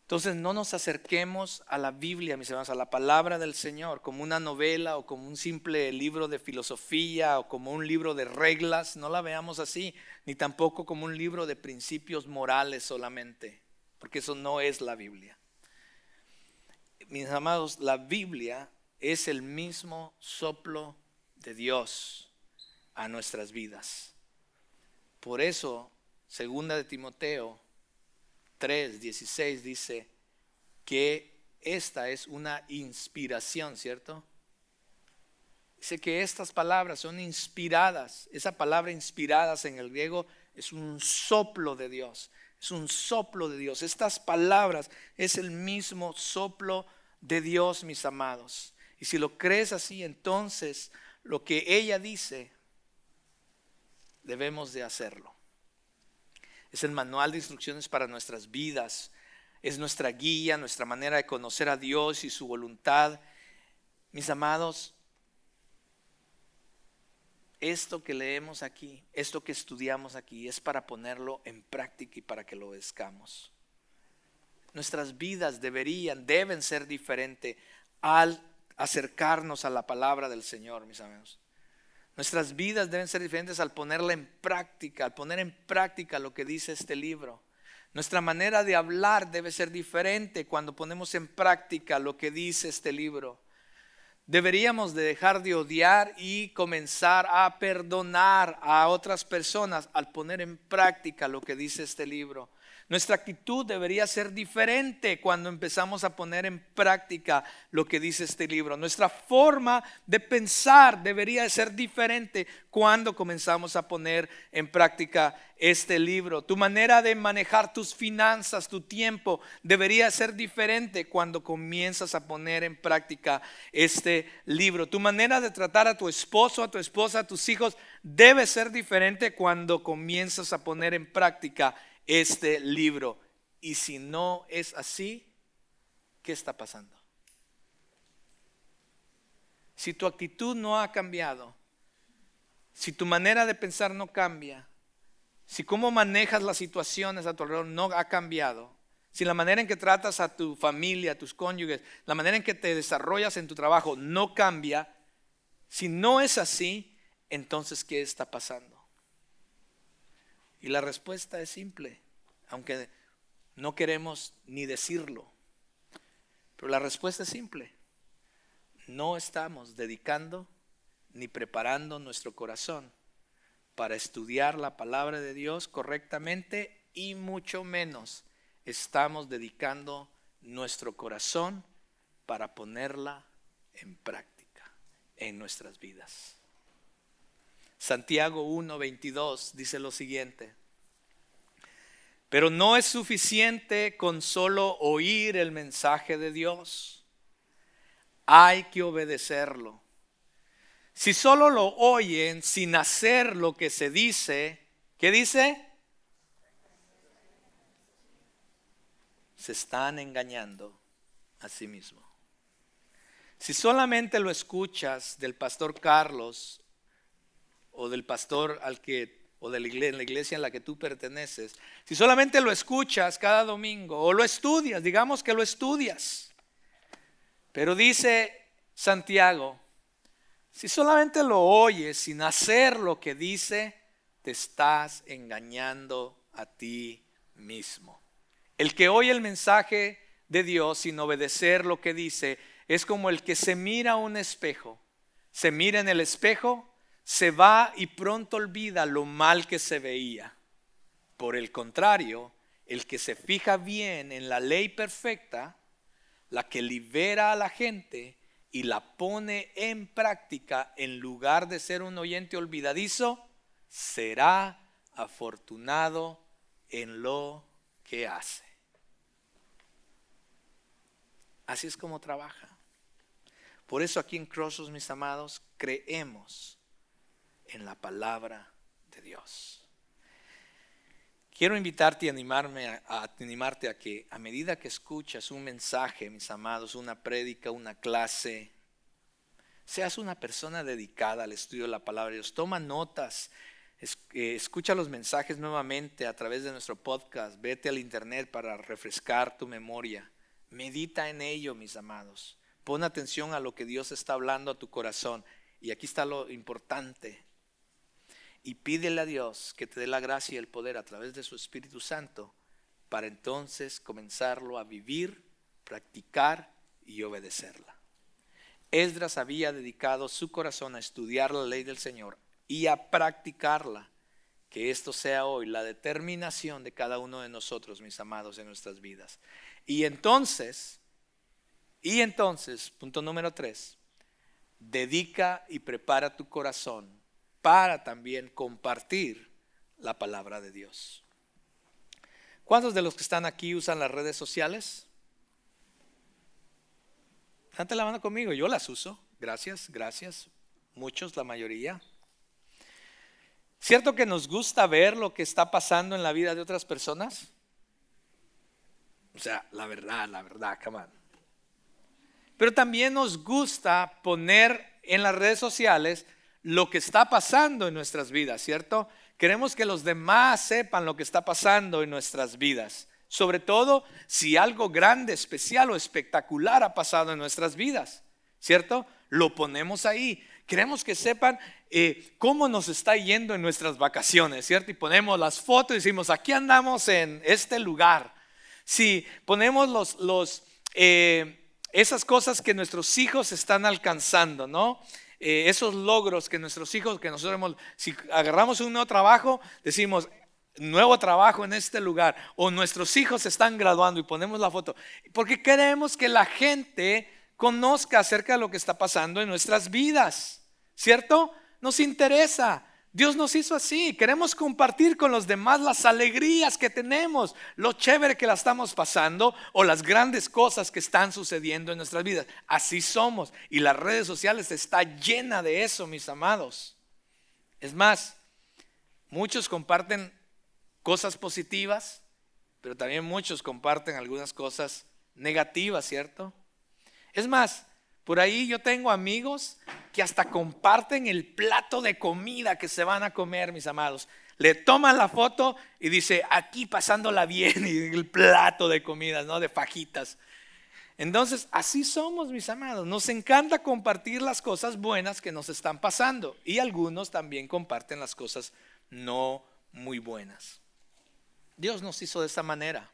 Entonces no nos acerquemos a la Biblia, mis hermanos, a la palabra del Señor, como una novela o como un simple libro de filosofía o como un libro de reglas, no la veamos así, ni tampoco como un libro de principios morales solamente, porque eso no es la Biblia mis amados, la Biblia es el mismo soplo de Dios a nuestras vidas. Por eso, segunda de Timoteo 3, 16 dice que esta es una inspiración, ¿cierto? Dice que estas palabras son inspiradas. Esa palabra inspiradas en el griego es un soplo de Dios. Es un soplo de Dios. Estas palabras es el mismo soplo de Dios, mis amados. Y si lo crees así, entonces lo que ella dice, debemos de hacerlo. Es el manual de instrucciones para nuestras vidas. Es nuestra guía, nuestra manera de conocer a Dios y su voluntad. Mis amados, esto que leemos aquí, esto que estudiamos aquí, es para ponerlo en práctica y para que lo obedezcamos nuestras vidas deberían, deben ser diferentes al acercarnos a la palabra del Señor, mis amigos. Nuestras vidas deben ser diferentes al ponerla en práctica, al poner en práctica lo que dice este libro. Nuestra manera de hablar debe ser diferente cuando ponemos en práctica lo que dice este libro. Deberíamos de dejar de odiar y comenzar a perdonar a otras personas al poner en práctica lo que dice este libro. Nuestra actitud debería ser diferente cuando empezamos a poner en práctica lo que dice este libro. Nuestra forma de pensar debería ser diferente cuando comenzamos a poner en práctica este libro. Tu manera de manejar tus finanzas, tu tiempo, debería ser diferente cuando comienzas a poner en práctica este libro. Tu manera de tratar a tu esposo, a tu esposa, a tus hijos, debe ser diferente cuando comienzas a poner en práctica este libro. Y si no es así, ¿qué está pasando? Si tu actitud no ha cambiado, si tu manera de pensar no cambia, si cómo manejas las situaciones a tu alrededor no ha cambiado, si la manera en que tratas a tu familia, a tus cónyuges, la manera en que te desarrollas en tu trabajo no cambia, si no es así, entonces ¿qué está pasando? Y la respuesta es simple, aunque no queremos ni decirlo. Pero la respuesta es simple. no estamos dedicando ni preparando nuestro corazón para estudiar la palabra de Dios correctamente y mucho menos estamos dedicando nuestro corazón para ponerla en práctica en nuestras vidas. Santiago 1:22 dice lo siguiente, pero no es suficiente con solo oír el mensaje de Dios, hay que obedecerlo. Si solo lo oyen sin hacer lo que se dice, ¿qué dice? Se están engañando a sí mismos. Si solamente lo escuchas del pastor Carlos o del pastor al que o de la iglesia, la iglesia en la que tú perteneces, si solamente lo escuchas cada domingo o lo estudias, digamos que lo estudias, pero dice Santiago, si solamente lo oyes sin hacer lo que dice, te estás engañando a ti mismo. El que oye el mensaje de Dios sin obedecer lo que dice es como el que se mira a un espejo, se mira en el espejo se va y pronto olvida lo mal que se veía. Por el contrario, el que se fija bien en la ley perfecta, la que libera a la gente y la pone en práctica en lugar de ser un oyente olvidadizo, será afortunado en lo que hace. Así es como trabaja. Por eso aquí en Crossos, mis amados, creemos en la palabra de Dios. Quiero invitarte y animarme a, animarte a que a medida que escuchas un mensaje, mis amados, una prédica, una clase, seas una persona dedicada al estudio de la palabra de Dios. Toma notas, eh, escucha los mensajes nuevamente a través de nuestro podcast, vete al internet para refrescar tu memoria. Medita en ello, mis amados. Pon atención a lo que Dios está hablando a tu corazón. Y aquí está lo importante y pídele a Dios que te dé la gracia y el poder a través de su Espíritu Santo para entonces comenzarlo a vivir, practicar y obedecerla. Esdras había dedicado su corazón a estudiar la ley del Señor y a practicarla. Que esto sea hoy la determinación de cada uno de nosotros, mis amados, en nuestras vidas. Y entonces, y entonces, punto número tres, dedica y prepara tu corazón para también compartir la palabra de Dios. ¿Cuántos de los que están aquí usan las redes sociales? Date la mano conmigo, yo las uso. Gracias, gracias. Muchos, la mayoría. ¿Cierto que nos gusta ver lo que está pasando en la vida de otras personas? O sea, la verdad, la verdad, come on. Pero también nos gusta poner en las redes sociales lo que está pasando en nuestras vidas, ¿cierto? Queremos que los demás sepan lo que está pasando en nuestras vidas. Sobre todo si algo grande, especial o espectacular ha pasado en nuestras vidas, ¿cierto? Lo ponemos ahí. Queremos que sepan eh, cómo nos está yendo en nuestras vacaciones, ¿cierto? Y ponemos las fotos y decimos, aquí andamos en este lugar. Si ponemos los, los, eh, esas cosas que nuestros hijos están alcanzando, ¿no? Eh, esos logros que nuestros hijos, que nosotros hemos, si agarramos un nuevo trabajo, decimos, nuevo trabajo en este lugar, o nuestros hijos están graduando y ponemos la foto, porque queremos que la gente conozca acerca de lo que está pasando en nuestras vidas, ¿cierto? Nos interesa. Dios nos hizo así. Queremos compartir con los demás las alegrías que tenemos, lo chévere que la estamos pasando o las grandes cosas que están sucediendo en nuestras vidas. Así somos. Y las redes sociales está llena de eso, mis amados. Es más, muchos comparten cosas positivas, pero también muchos comparten algunas cosas negativas, ¿cierto? Es más, por ahí yo tengo amigos que hasta comparten el plato de comida que se van a comer, mis amados. Le toman la foto y dice, aquí pasándola bien, y el plato de comida, ¿no? De fajitas. Entonces, así somos, mis amados. Nos encanta compartir las cosas buenas que nos están pasando. Y algunos también comparten las cosas no muy buenas. Dios nos hizo de esa manera.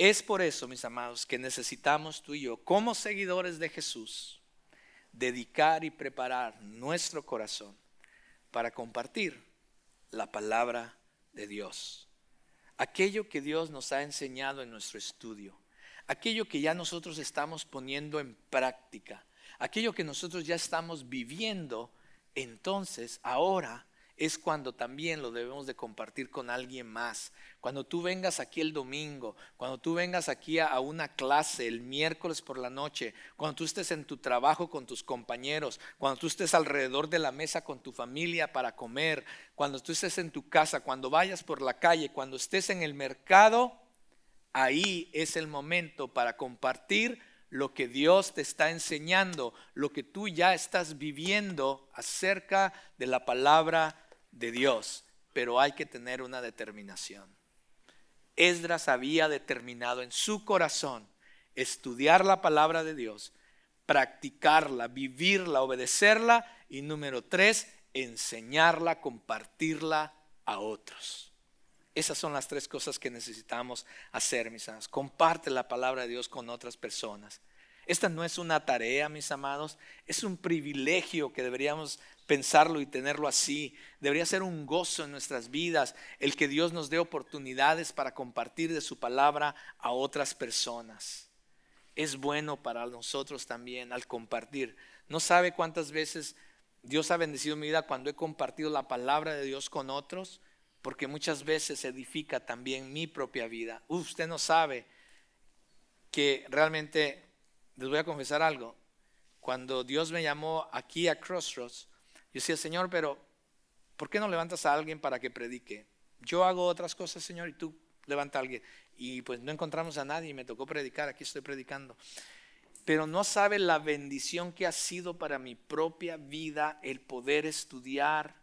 Es por eso, mis amados, que necesitamos tú y yo, como seguidores de Jesús, dedicar y preparar nuestro corazón para compartir la palabra de Dios. Aquello que Dios nos ha enseñado en nuestro estudio, aquello que ya nosotros estamos poniendo en práctica, aquello que nosotros ya estamos viviendo, entonces ahora es cuando también lo debemos de compartir con alguien más. Cuando tú vengas aquí el domingo, cuando tú vengas aquí a, una clase el miércoles por la noche, cuando tú estés en tu trabajo con tus compañeros, cuando tú estés alrededor de la mesa con tu familia para comer, cuando tú estés en tu casa, cuando vayas por la calle, cuando estés en el mercado, ahí es el momento para compartir lo que Dios te está enseñando, lo que tú ya estás viviendo acerca de la palabra de Dios, pero hay que tener una determinación. Esdras había determinado en su corazón estudiar la palabra de Dios, practicarla, vivirla, obedecerla y número tres, enseñarla, compartirla a otros. Esas son las tres cosas que necesitamos hacer, mis amados. Comparte la palabra de Dios con otras personas. Esta no es una tarea, mis amados, es un privilegio que deberíamos pensarlo y tenerlo así. Debería ser un gozo en nuestras vidas el que Dios nos dé oportunidades para compartir de su palabra a otras personas. Es bueno para nosotros también al compartir. No sabe cuántas veces Dios ha bendecido mi vida cuando he compartido la palabra de Dios con otros, porque muchas veces edifica también mi propia vida. usted no sabe que realmente, les voy a confesar algo, cuando Dios me llamó aquí a Crossroads, yo decía, Señor, pero ¿por qué no levantas a alguien para que predique? Yo hago otras cosas, Señor, y tú levanta a alguien. Y pues no encontramos a nadie y me tocó predicar, aquí estoy predicando. Pero no sabe la bendición que ha sido para mi propia vida el poder estudiar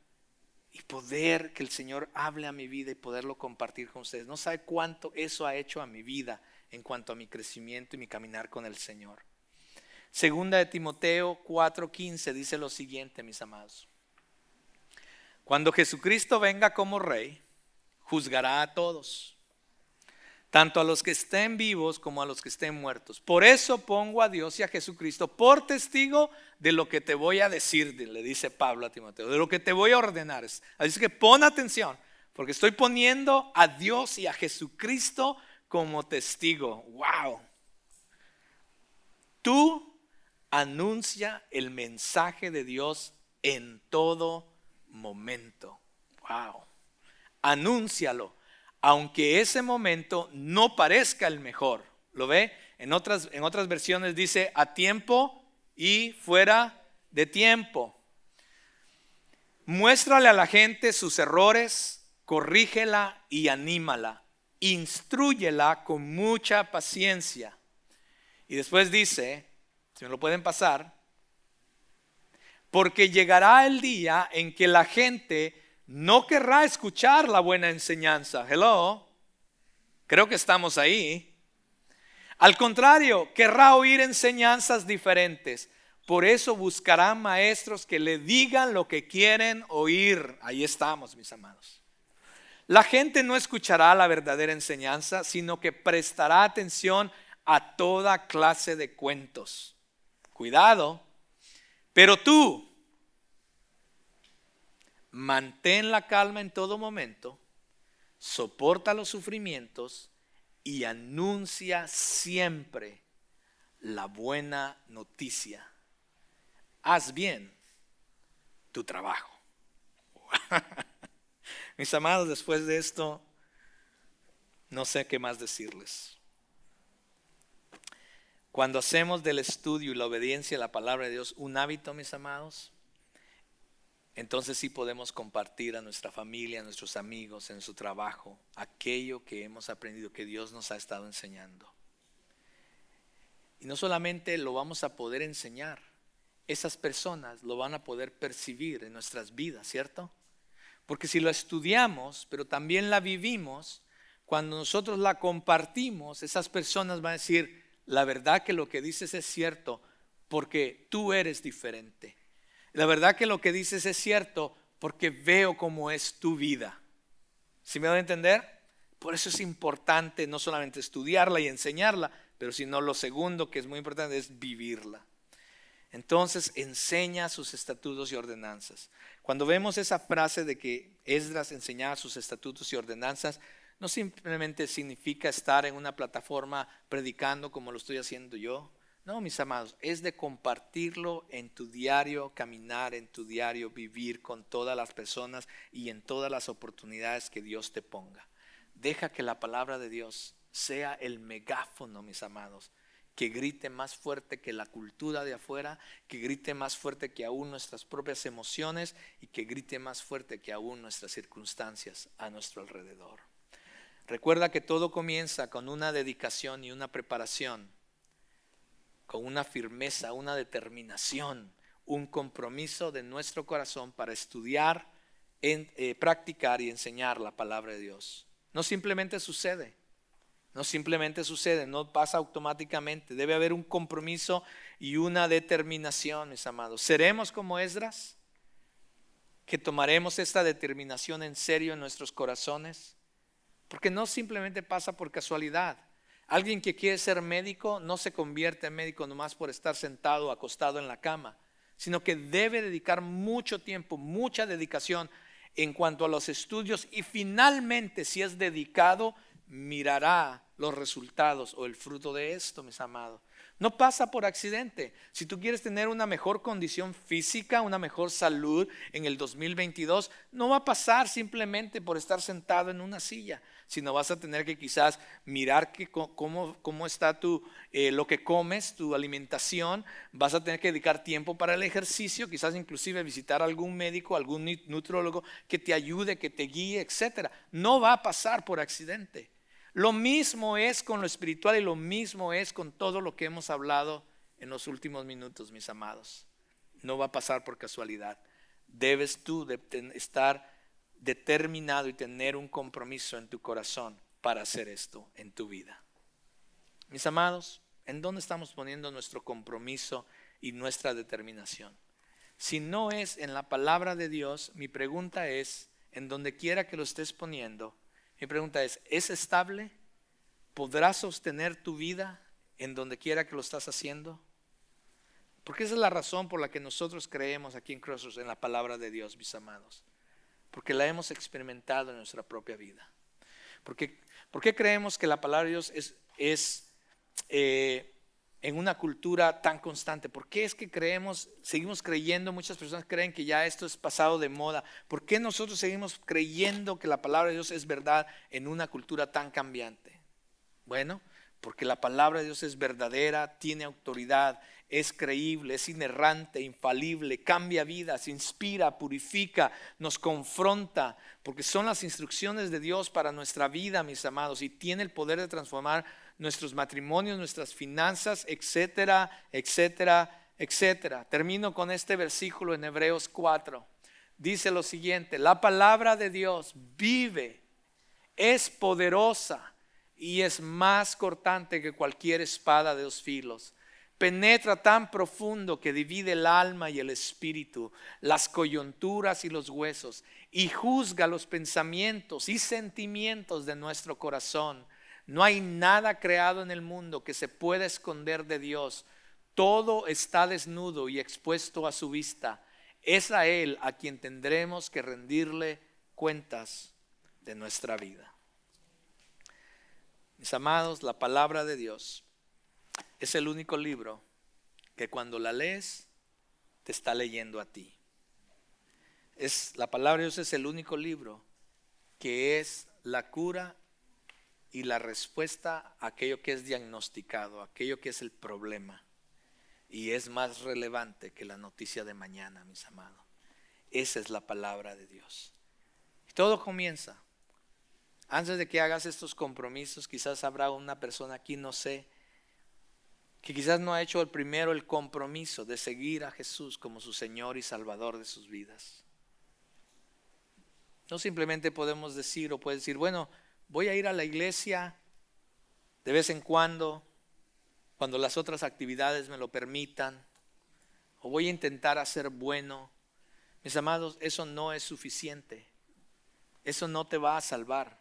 y poder que el Señor hable a mi vida y poderlo compartir con ustedes. No sabe cuánto eso ha hecho a mi vida en cuanto a mi crecimiento y mi caminar con el Señor. Segunda de Timoteo 4:15 dice lo siguiente, mis amados. Cuando Jesucristo venga como rey, juzgará a todos, tanto a los que estén vivos como a los que estén muertos. Por eso pongo a Dios y a Jesucristo por testigo de lo que te voy a decir, le dice Pablo a Timoteo, de lo que te voy a ordenar. Así que pon atención, porque estoy poniendo a Dios y a Jesucristo como testigo. ¡Wow! Tú anuncia el mensaje de Dios en todo momento. Wow. Anúncialo, aunque ese momento no parezca el mejor. ¿Lo ve? En otras, en otras versiones dice a tiempo y fuera de tiempo. Muéstrale a la gente sus errores, corrígela y anímala. Instrúyela con mucha paciencia. Y después dice, si me lo pueden pasar, porque llegará el día en que la gente no querrá escuchar la buena enseñanza. Hello, creo que estamos ahí. Al contrario, querrá oír enseñanzas diferentes. Por eso buscarán maestros que le digan lo que quieren oír. Ahí estamos, mis amados. La gente no escuchará la verdadera enseñanza, sino que prestará atención a toda clase de cuentos Cuidado. Pero tú, mantén la calma en todo momento, soporta los sufrimientos y anuncia siempre la buena noticia. Haz bien tu trabajo. Mis amados, después de esto, no sé qué más decirles. Cuando hacemos del estudio y la obediencia a la palabra de Dios un hábito, mis amados, entonces sí podemos compartir a nuestra familia, a nuestros amigos, en su trabajo, aquello que hemos aprendido, que Dios nos ha estado enseñando. Y no solamente lo vamos a poder enseñar, esas personas lo van a poder percibir en nuestras vidas, ¿cierto? Porque si lo estudiamos, pero también la vivimos, cuando nosotros la compartimos, esas personas van a decir, la verdad que lo que dices es cierto porque tú eres diferente. La verdad que lo que dices es cierto porque veo cómo es tu vida. ¿Sí me a entender? Por eso es importante no solamente estudiarla y enseñarla, pero sino lo segundo que es muy importante es vivirla. Entonces enseña sus estatutos y ordenanzas. Cuando vemos esa frase de que Esdras enseñaba sus estatutos y ordenanzas, no simplemente significa estar en una plataforma predicando como lo estoy haciendo yo. No, mis amados, es de compartirlo en tu diario caminar, en tu diario vivir con todas las personas y en todas las oportunidades que Dios te ponga. Deja que la palabra de Dios sea el megáfono, mis amados, que grite más fuerte que la cultura de afuera, que grite más fuerte que aún nuestras propias emociones y que grite más fuerte que aún nuestras circunstancias a nuestro alrededor. Recuerda que todo comienza con una dedicación y una preparación, con una firmeza, una determinación, un compromiso de nuestro corazón para estudiar, eh, practicar y enseñar la palabra de Dios. No simplemente sucede, no simplemente sucede, no pasa automáticamente. Debe haber un compromiso y una determinación, mis amados. ¿Seremos como Esdras? ¿Que tomaremos esta determinación en serio en nuestros corazones? Porque no simplemente pasa por casualidad. Alguien que quiere ser médico no se convierte en médico nomás por estar sentado o acostado en la cama, sino que debe dedicar mucho tiempo, mucha dedicación en cuanto a los estudios y finalmente si es dedicado, mirará los resultados o el fruto de esto, mis amados. No pasa por accidente. Si tú quieres tener una mejor condición física, una mejor salud en el 2022, no va a pasar simplemente por estar sentado en una silla, sino vas a tener que quizás mirar cómo, está tu, eh, lo que comes, tu alimentación, vas a tener que dedicar tiempo para el ejercicio, quizás inclusive visitar algún médico, algún nutrólogo que te ayude, que te guíe, etc. No va a pasar por accidente. Lo mismo es con lo espiritual y lo mismo es con todo lo que hemos hablado en los últimos minutos, mis amados. No va a pasar por casualidad. Debes tú estar determinado y tener un compromiso en tu corazón para hacer esto en tu vida. Mis amados, ¿en dónde estamos poniendo nuestro compromiso y nuestra determinación? Si no es en la palabra de Dios, mi pregunta es, en donde quiera que lo estés poniendo, mi pregunta es, ¿es estable? ¿Podrás sostener tu vida en donde quiera que lo estás haciendo? Porque esa es la razón por la que nosotros creemos aquí en Crossroads en la palabra de Dios, mis amados. Porque la hemos experimentado en nuestra propia vida. Porque, ¿Por qué creemos que la palabra de Dios es, es eh, en una cultura tan constante? ¿Por qué es que creemos, seguimos creyendo, muchas personas creen que ya esto es pasado de moda? ¿Por qué nosotros seguimos creyendo que la palabra de Dios es verdad en una cultura tan cambiante? Bueno, porque la palabra de Dios es verdadera, tiene autoridad, es creíble, es inerrante, infalible, cambia vidas, inspira, purifica, nos confronta, porque son las instrucciones de Dios para nuestra vida, mis amados, y tiene el poder de transformar nuestros matrimonios, nuestras finanzas, etcétera, etcétera, etcétera. Termino con este versículo en Hebreos 4. Dice lo siguiente, la palabra de Dios vive, es poderosa y es más cortante que cualquier espada de dos filos. Penetra tan profundo que divide el alma y el espíritu, las coyunturas y los huesos, y juzga los pensamientos y sentimientos de nuestro corazón. No hay nada creado en el mundo que se pueda esconder de Dios. Todo está desnudo y expuesto a su vista. Es a Él a quien tendremos que rendirle cuentas de nuestra vida. Mis amados, la palabra de Dios es el único libro que cuando la lees te está leyendo a ti. Es la palabra de Dios es el único libro que es la cura y la respuesta a aquello que es diagnosticado, aquello que es el problema. Y es más relevante que la noticia de mañana, mis amados. Esa es la palabra de Dios. Y todo comienza antes de que hagas estos compromisos, quizás habrá una persona aquí, no sé, que quizás no ha hecho el primero el compromiso de seguir a Jesús como su Señor y Salvador de sus vidas. No simplemente podemos decir o puedes decir, bueno, voy a ir a la iglesia de vez en cuando, cuando las otras actividades me lo permitan, o voy a intentar hacer bueno. Mis amados, eso no es suficiente. Eso no te va a salvar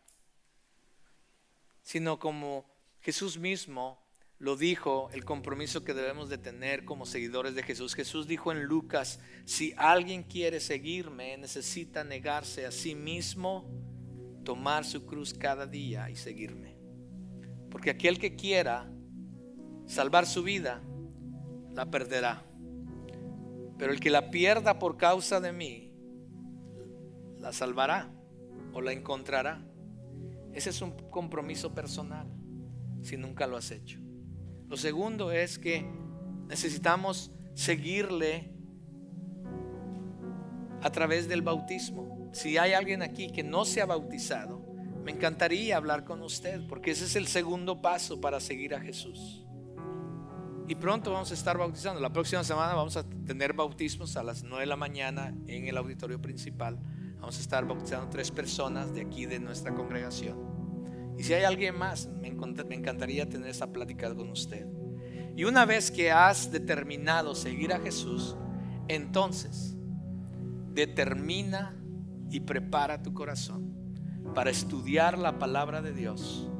sino como Jesús mismo lo dijo, el compromiso que debemos de tener como seguidores de Jesús. Jesús dijo en Lucas, si alguien quiere seguirme, necesita negarse a sí mismo, tomar su cruz cada día y seguirme. Porque aquel que quiera salvar su vida, la perderá. Pero el que la pierda por causa de mí, la salvará o la encontrará. Ese es un compromiso personal, si nunca lo has hecho. Lo segundo es que necesitamos seguirle a través del bautismo. Si hay alguien aquí que no se ha bautizado, me encantaría hablar con usted, porque ese es el segundo paso para seguir a Jesús. Y pronto vamos a estar bautizando. La próxima semana vamos a tener bautismos a las 9 de la mañana en el auditorio principal. Vamos a estar bautizando tres personas de aquí de nuestra congregación. Y si hay alguien más, me encantaría tener esa plática con usted. Y una vez que has determinado seguir a Jesús, entonces determina y prepara tu corazón para estudiar la palabra de Dios,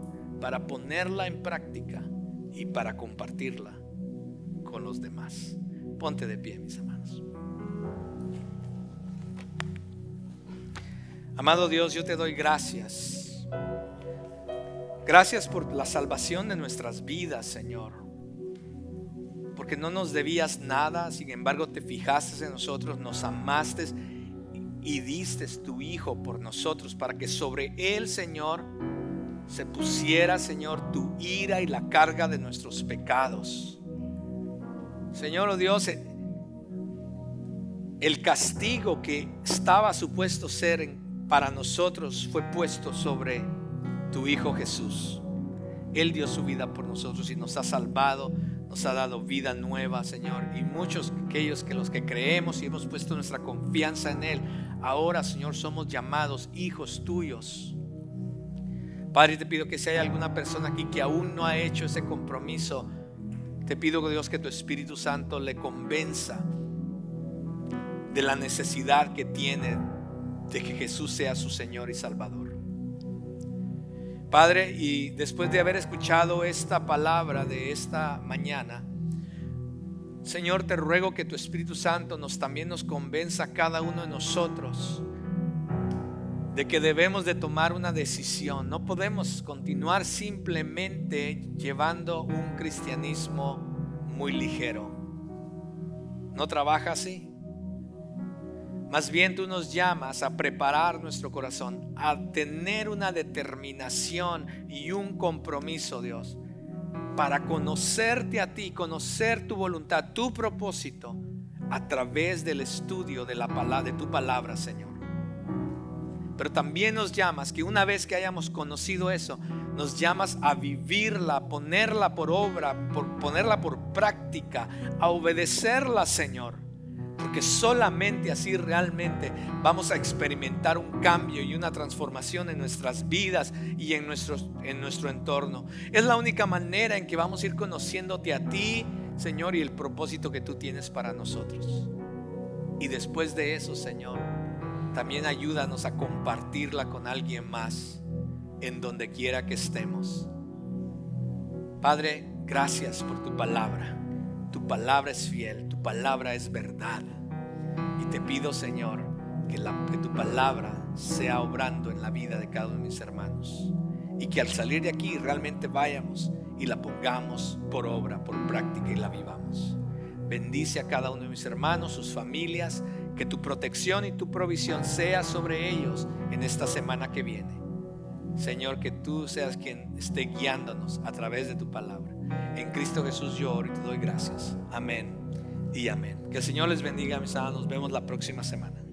para ponerla en práctica y para compartirla con los demás. Ponte de pie, mis hermanos. Amado Dios, yo te doy gracias Gracias por la salvación de nuestras vidas, Señor. Porque no nos debías nada, sin embargo te fijaste en nosotros, nos amaste y diste tu Hijo por nosotros para que sobre Él, Señor, se pusiera, Señor, tu ira y la carga de nuestros pecados. Señor oh Dios, el castigo que estaba supuesto ser para nosotros fue puesto sobre tu Hijo Jesús. Él dio su vida por nosotros y nos ha salvado, nos ha dado vida nueva, Señor. Y muchos aquellos que los que creemos y hemos puesto nuestra confianza en Él, ahora, Señor, somos llamados hijos tuyos. Padre, te pido que si hay alguna persona aquí que aún no ha hecho ese compromiso, te pido, Dios, que tu Espíritu Santo le convenza de la necesidad que tiene de que Jesús sea su Señor y Salvador. Padre, y después de haber escuchado esta palabra de esta mañana, Señor, te ruego que tu Espíritu Santo nos también nos convenza a cada uno de nosotros de que debemos de tomar una decisión. No podemos continuar simplemente llevando un cristianismo muy ligero. ¿No trabaja así? Más bien tú nos llamas a preparar nuestro corazón, a tener una determinación y un compromiso, Dios, para conocerte a ti, conocer tu voluntad, tu propósito, a través del estudio de, la palabra, de tu palabra, Señor. Pero también nos llamas que una vez que hayamos conocido eso, nos llamas a vivirla, a ponerla por obra, por ponerla por práctica, a obedecerla, Señor porque solamente así realmente vamos a experimentar un cambio y una transformación en nuestras vidas y en, en nuestro entorno. Es la única manera en que vamos a ir conociéndote a ti, Señor, y el propósito que tú tienes para nosotros. Y después de eso, Señor, también ayúdanos a compartirla con alguien más en donde quiera que estemos. Padre, gracias por tu palabra. Tu palabra es fiel, tu palabra es verdad. Y te pido, Señor, que, tu palabra sea obrando en la vida de cada uno de mis hermanos. Y que al salir de aquí realmente vayamos y la pongamos por obra, por práctica y la vivamos. Bendice a cada uno de mis hermanos, sus familias, que tu protección y tu provisión sea sobre ellos en esta semana que viene. Señor, que tú seas quien esté guiándonos a través de tu palabra. En Cristo Jesús yo oro y te doy gracias. Amén y amén. Que el Señor les bendiga, mis amados. Nos vemos la próxima semana.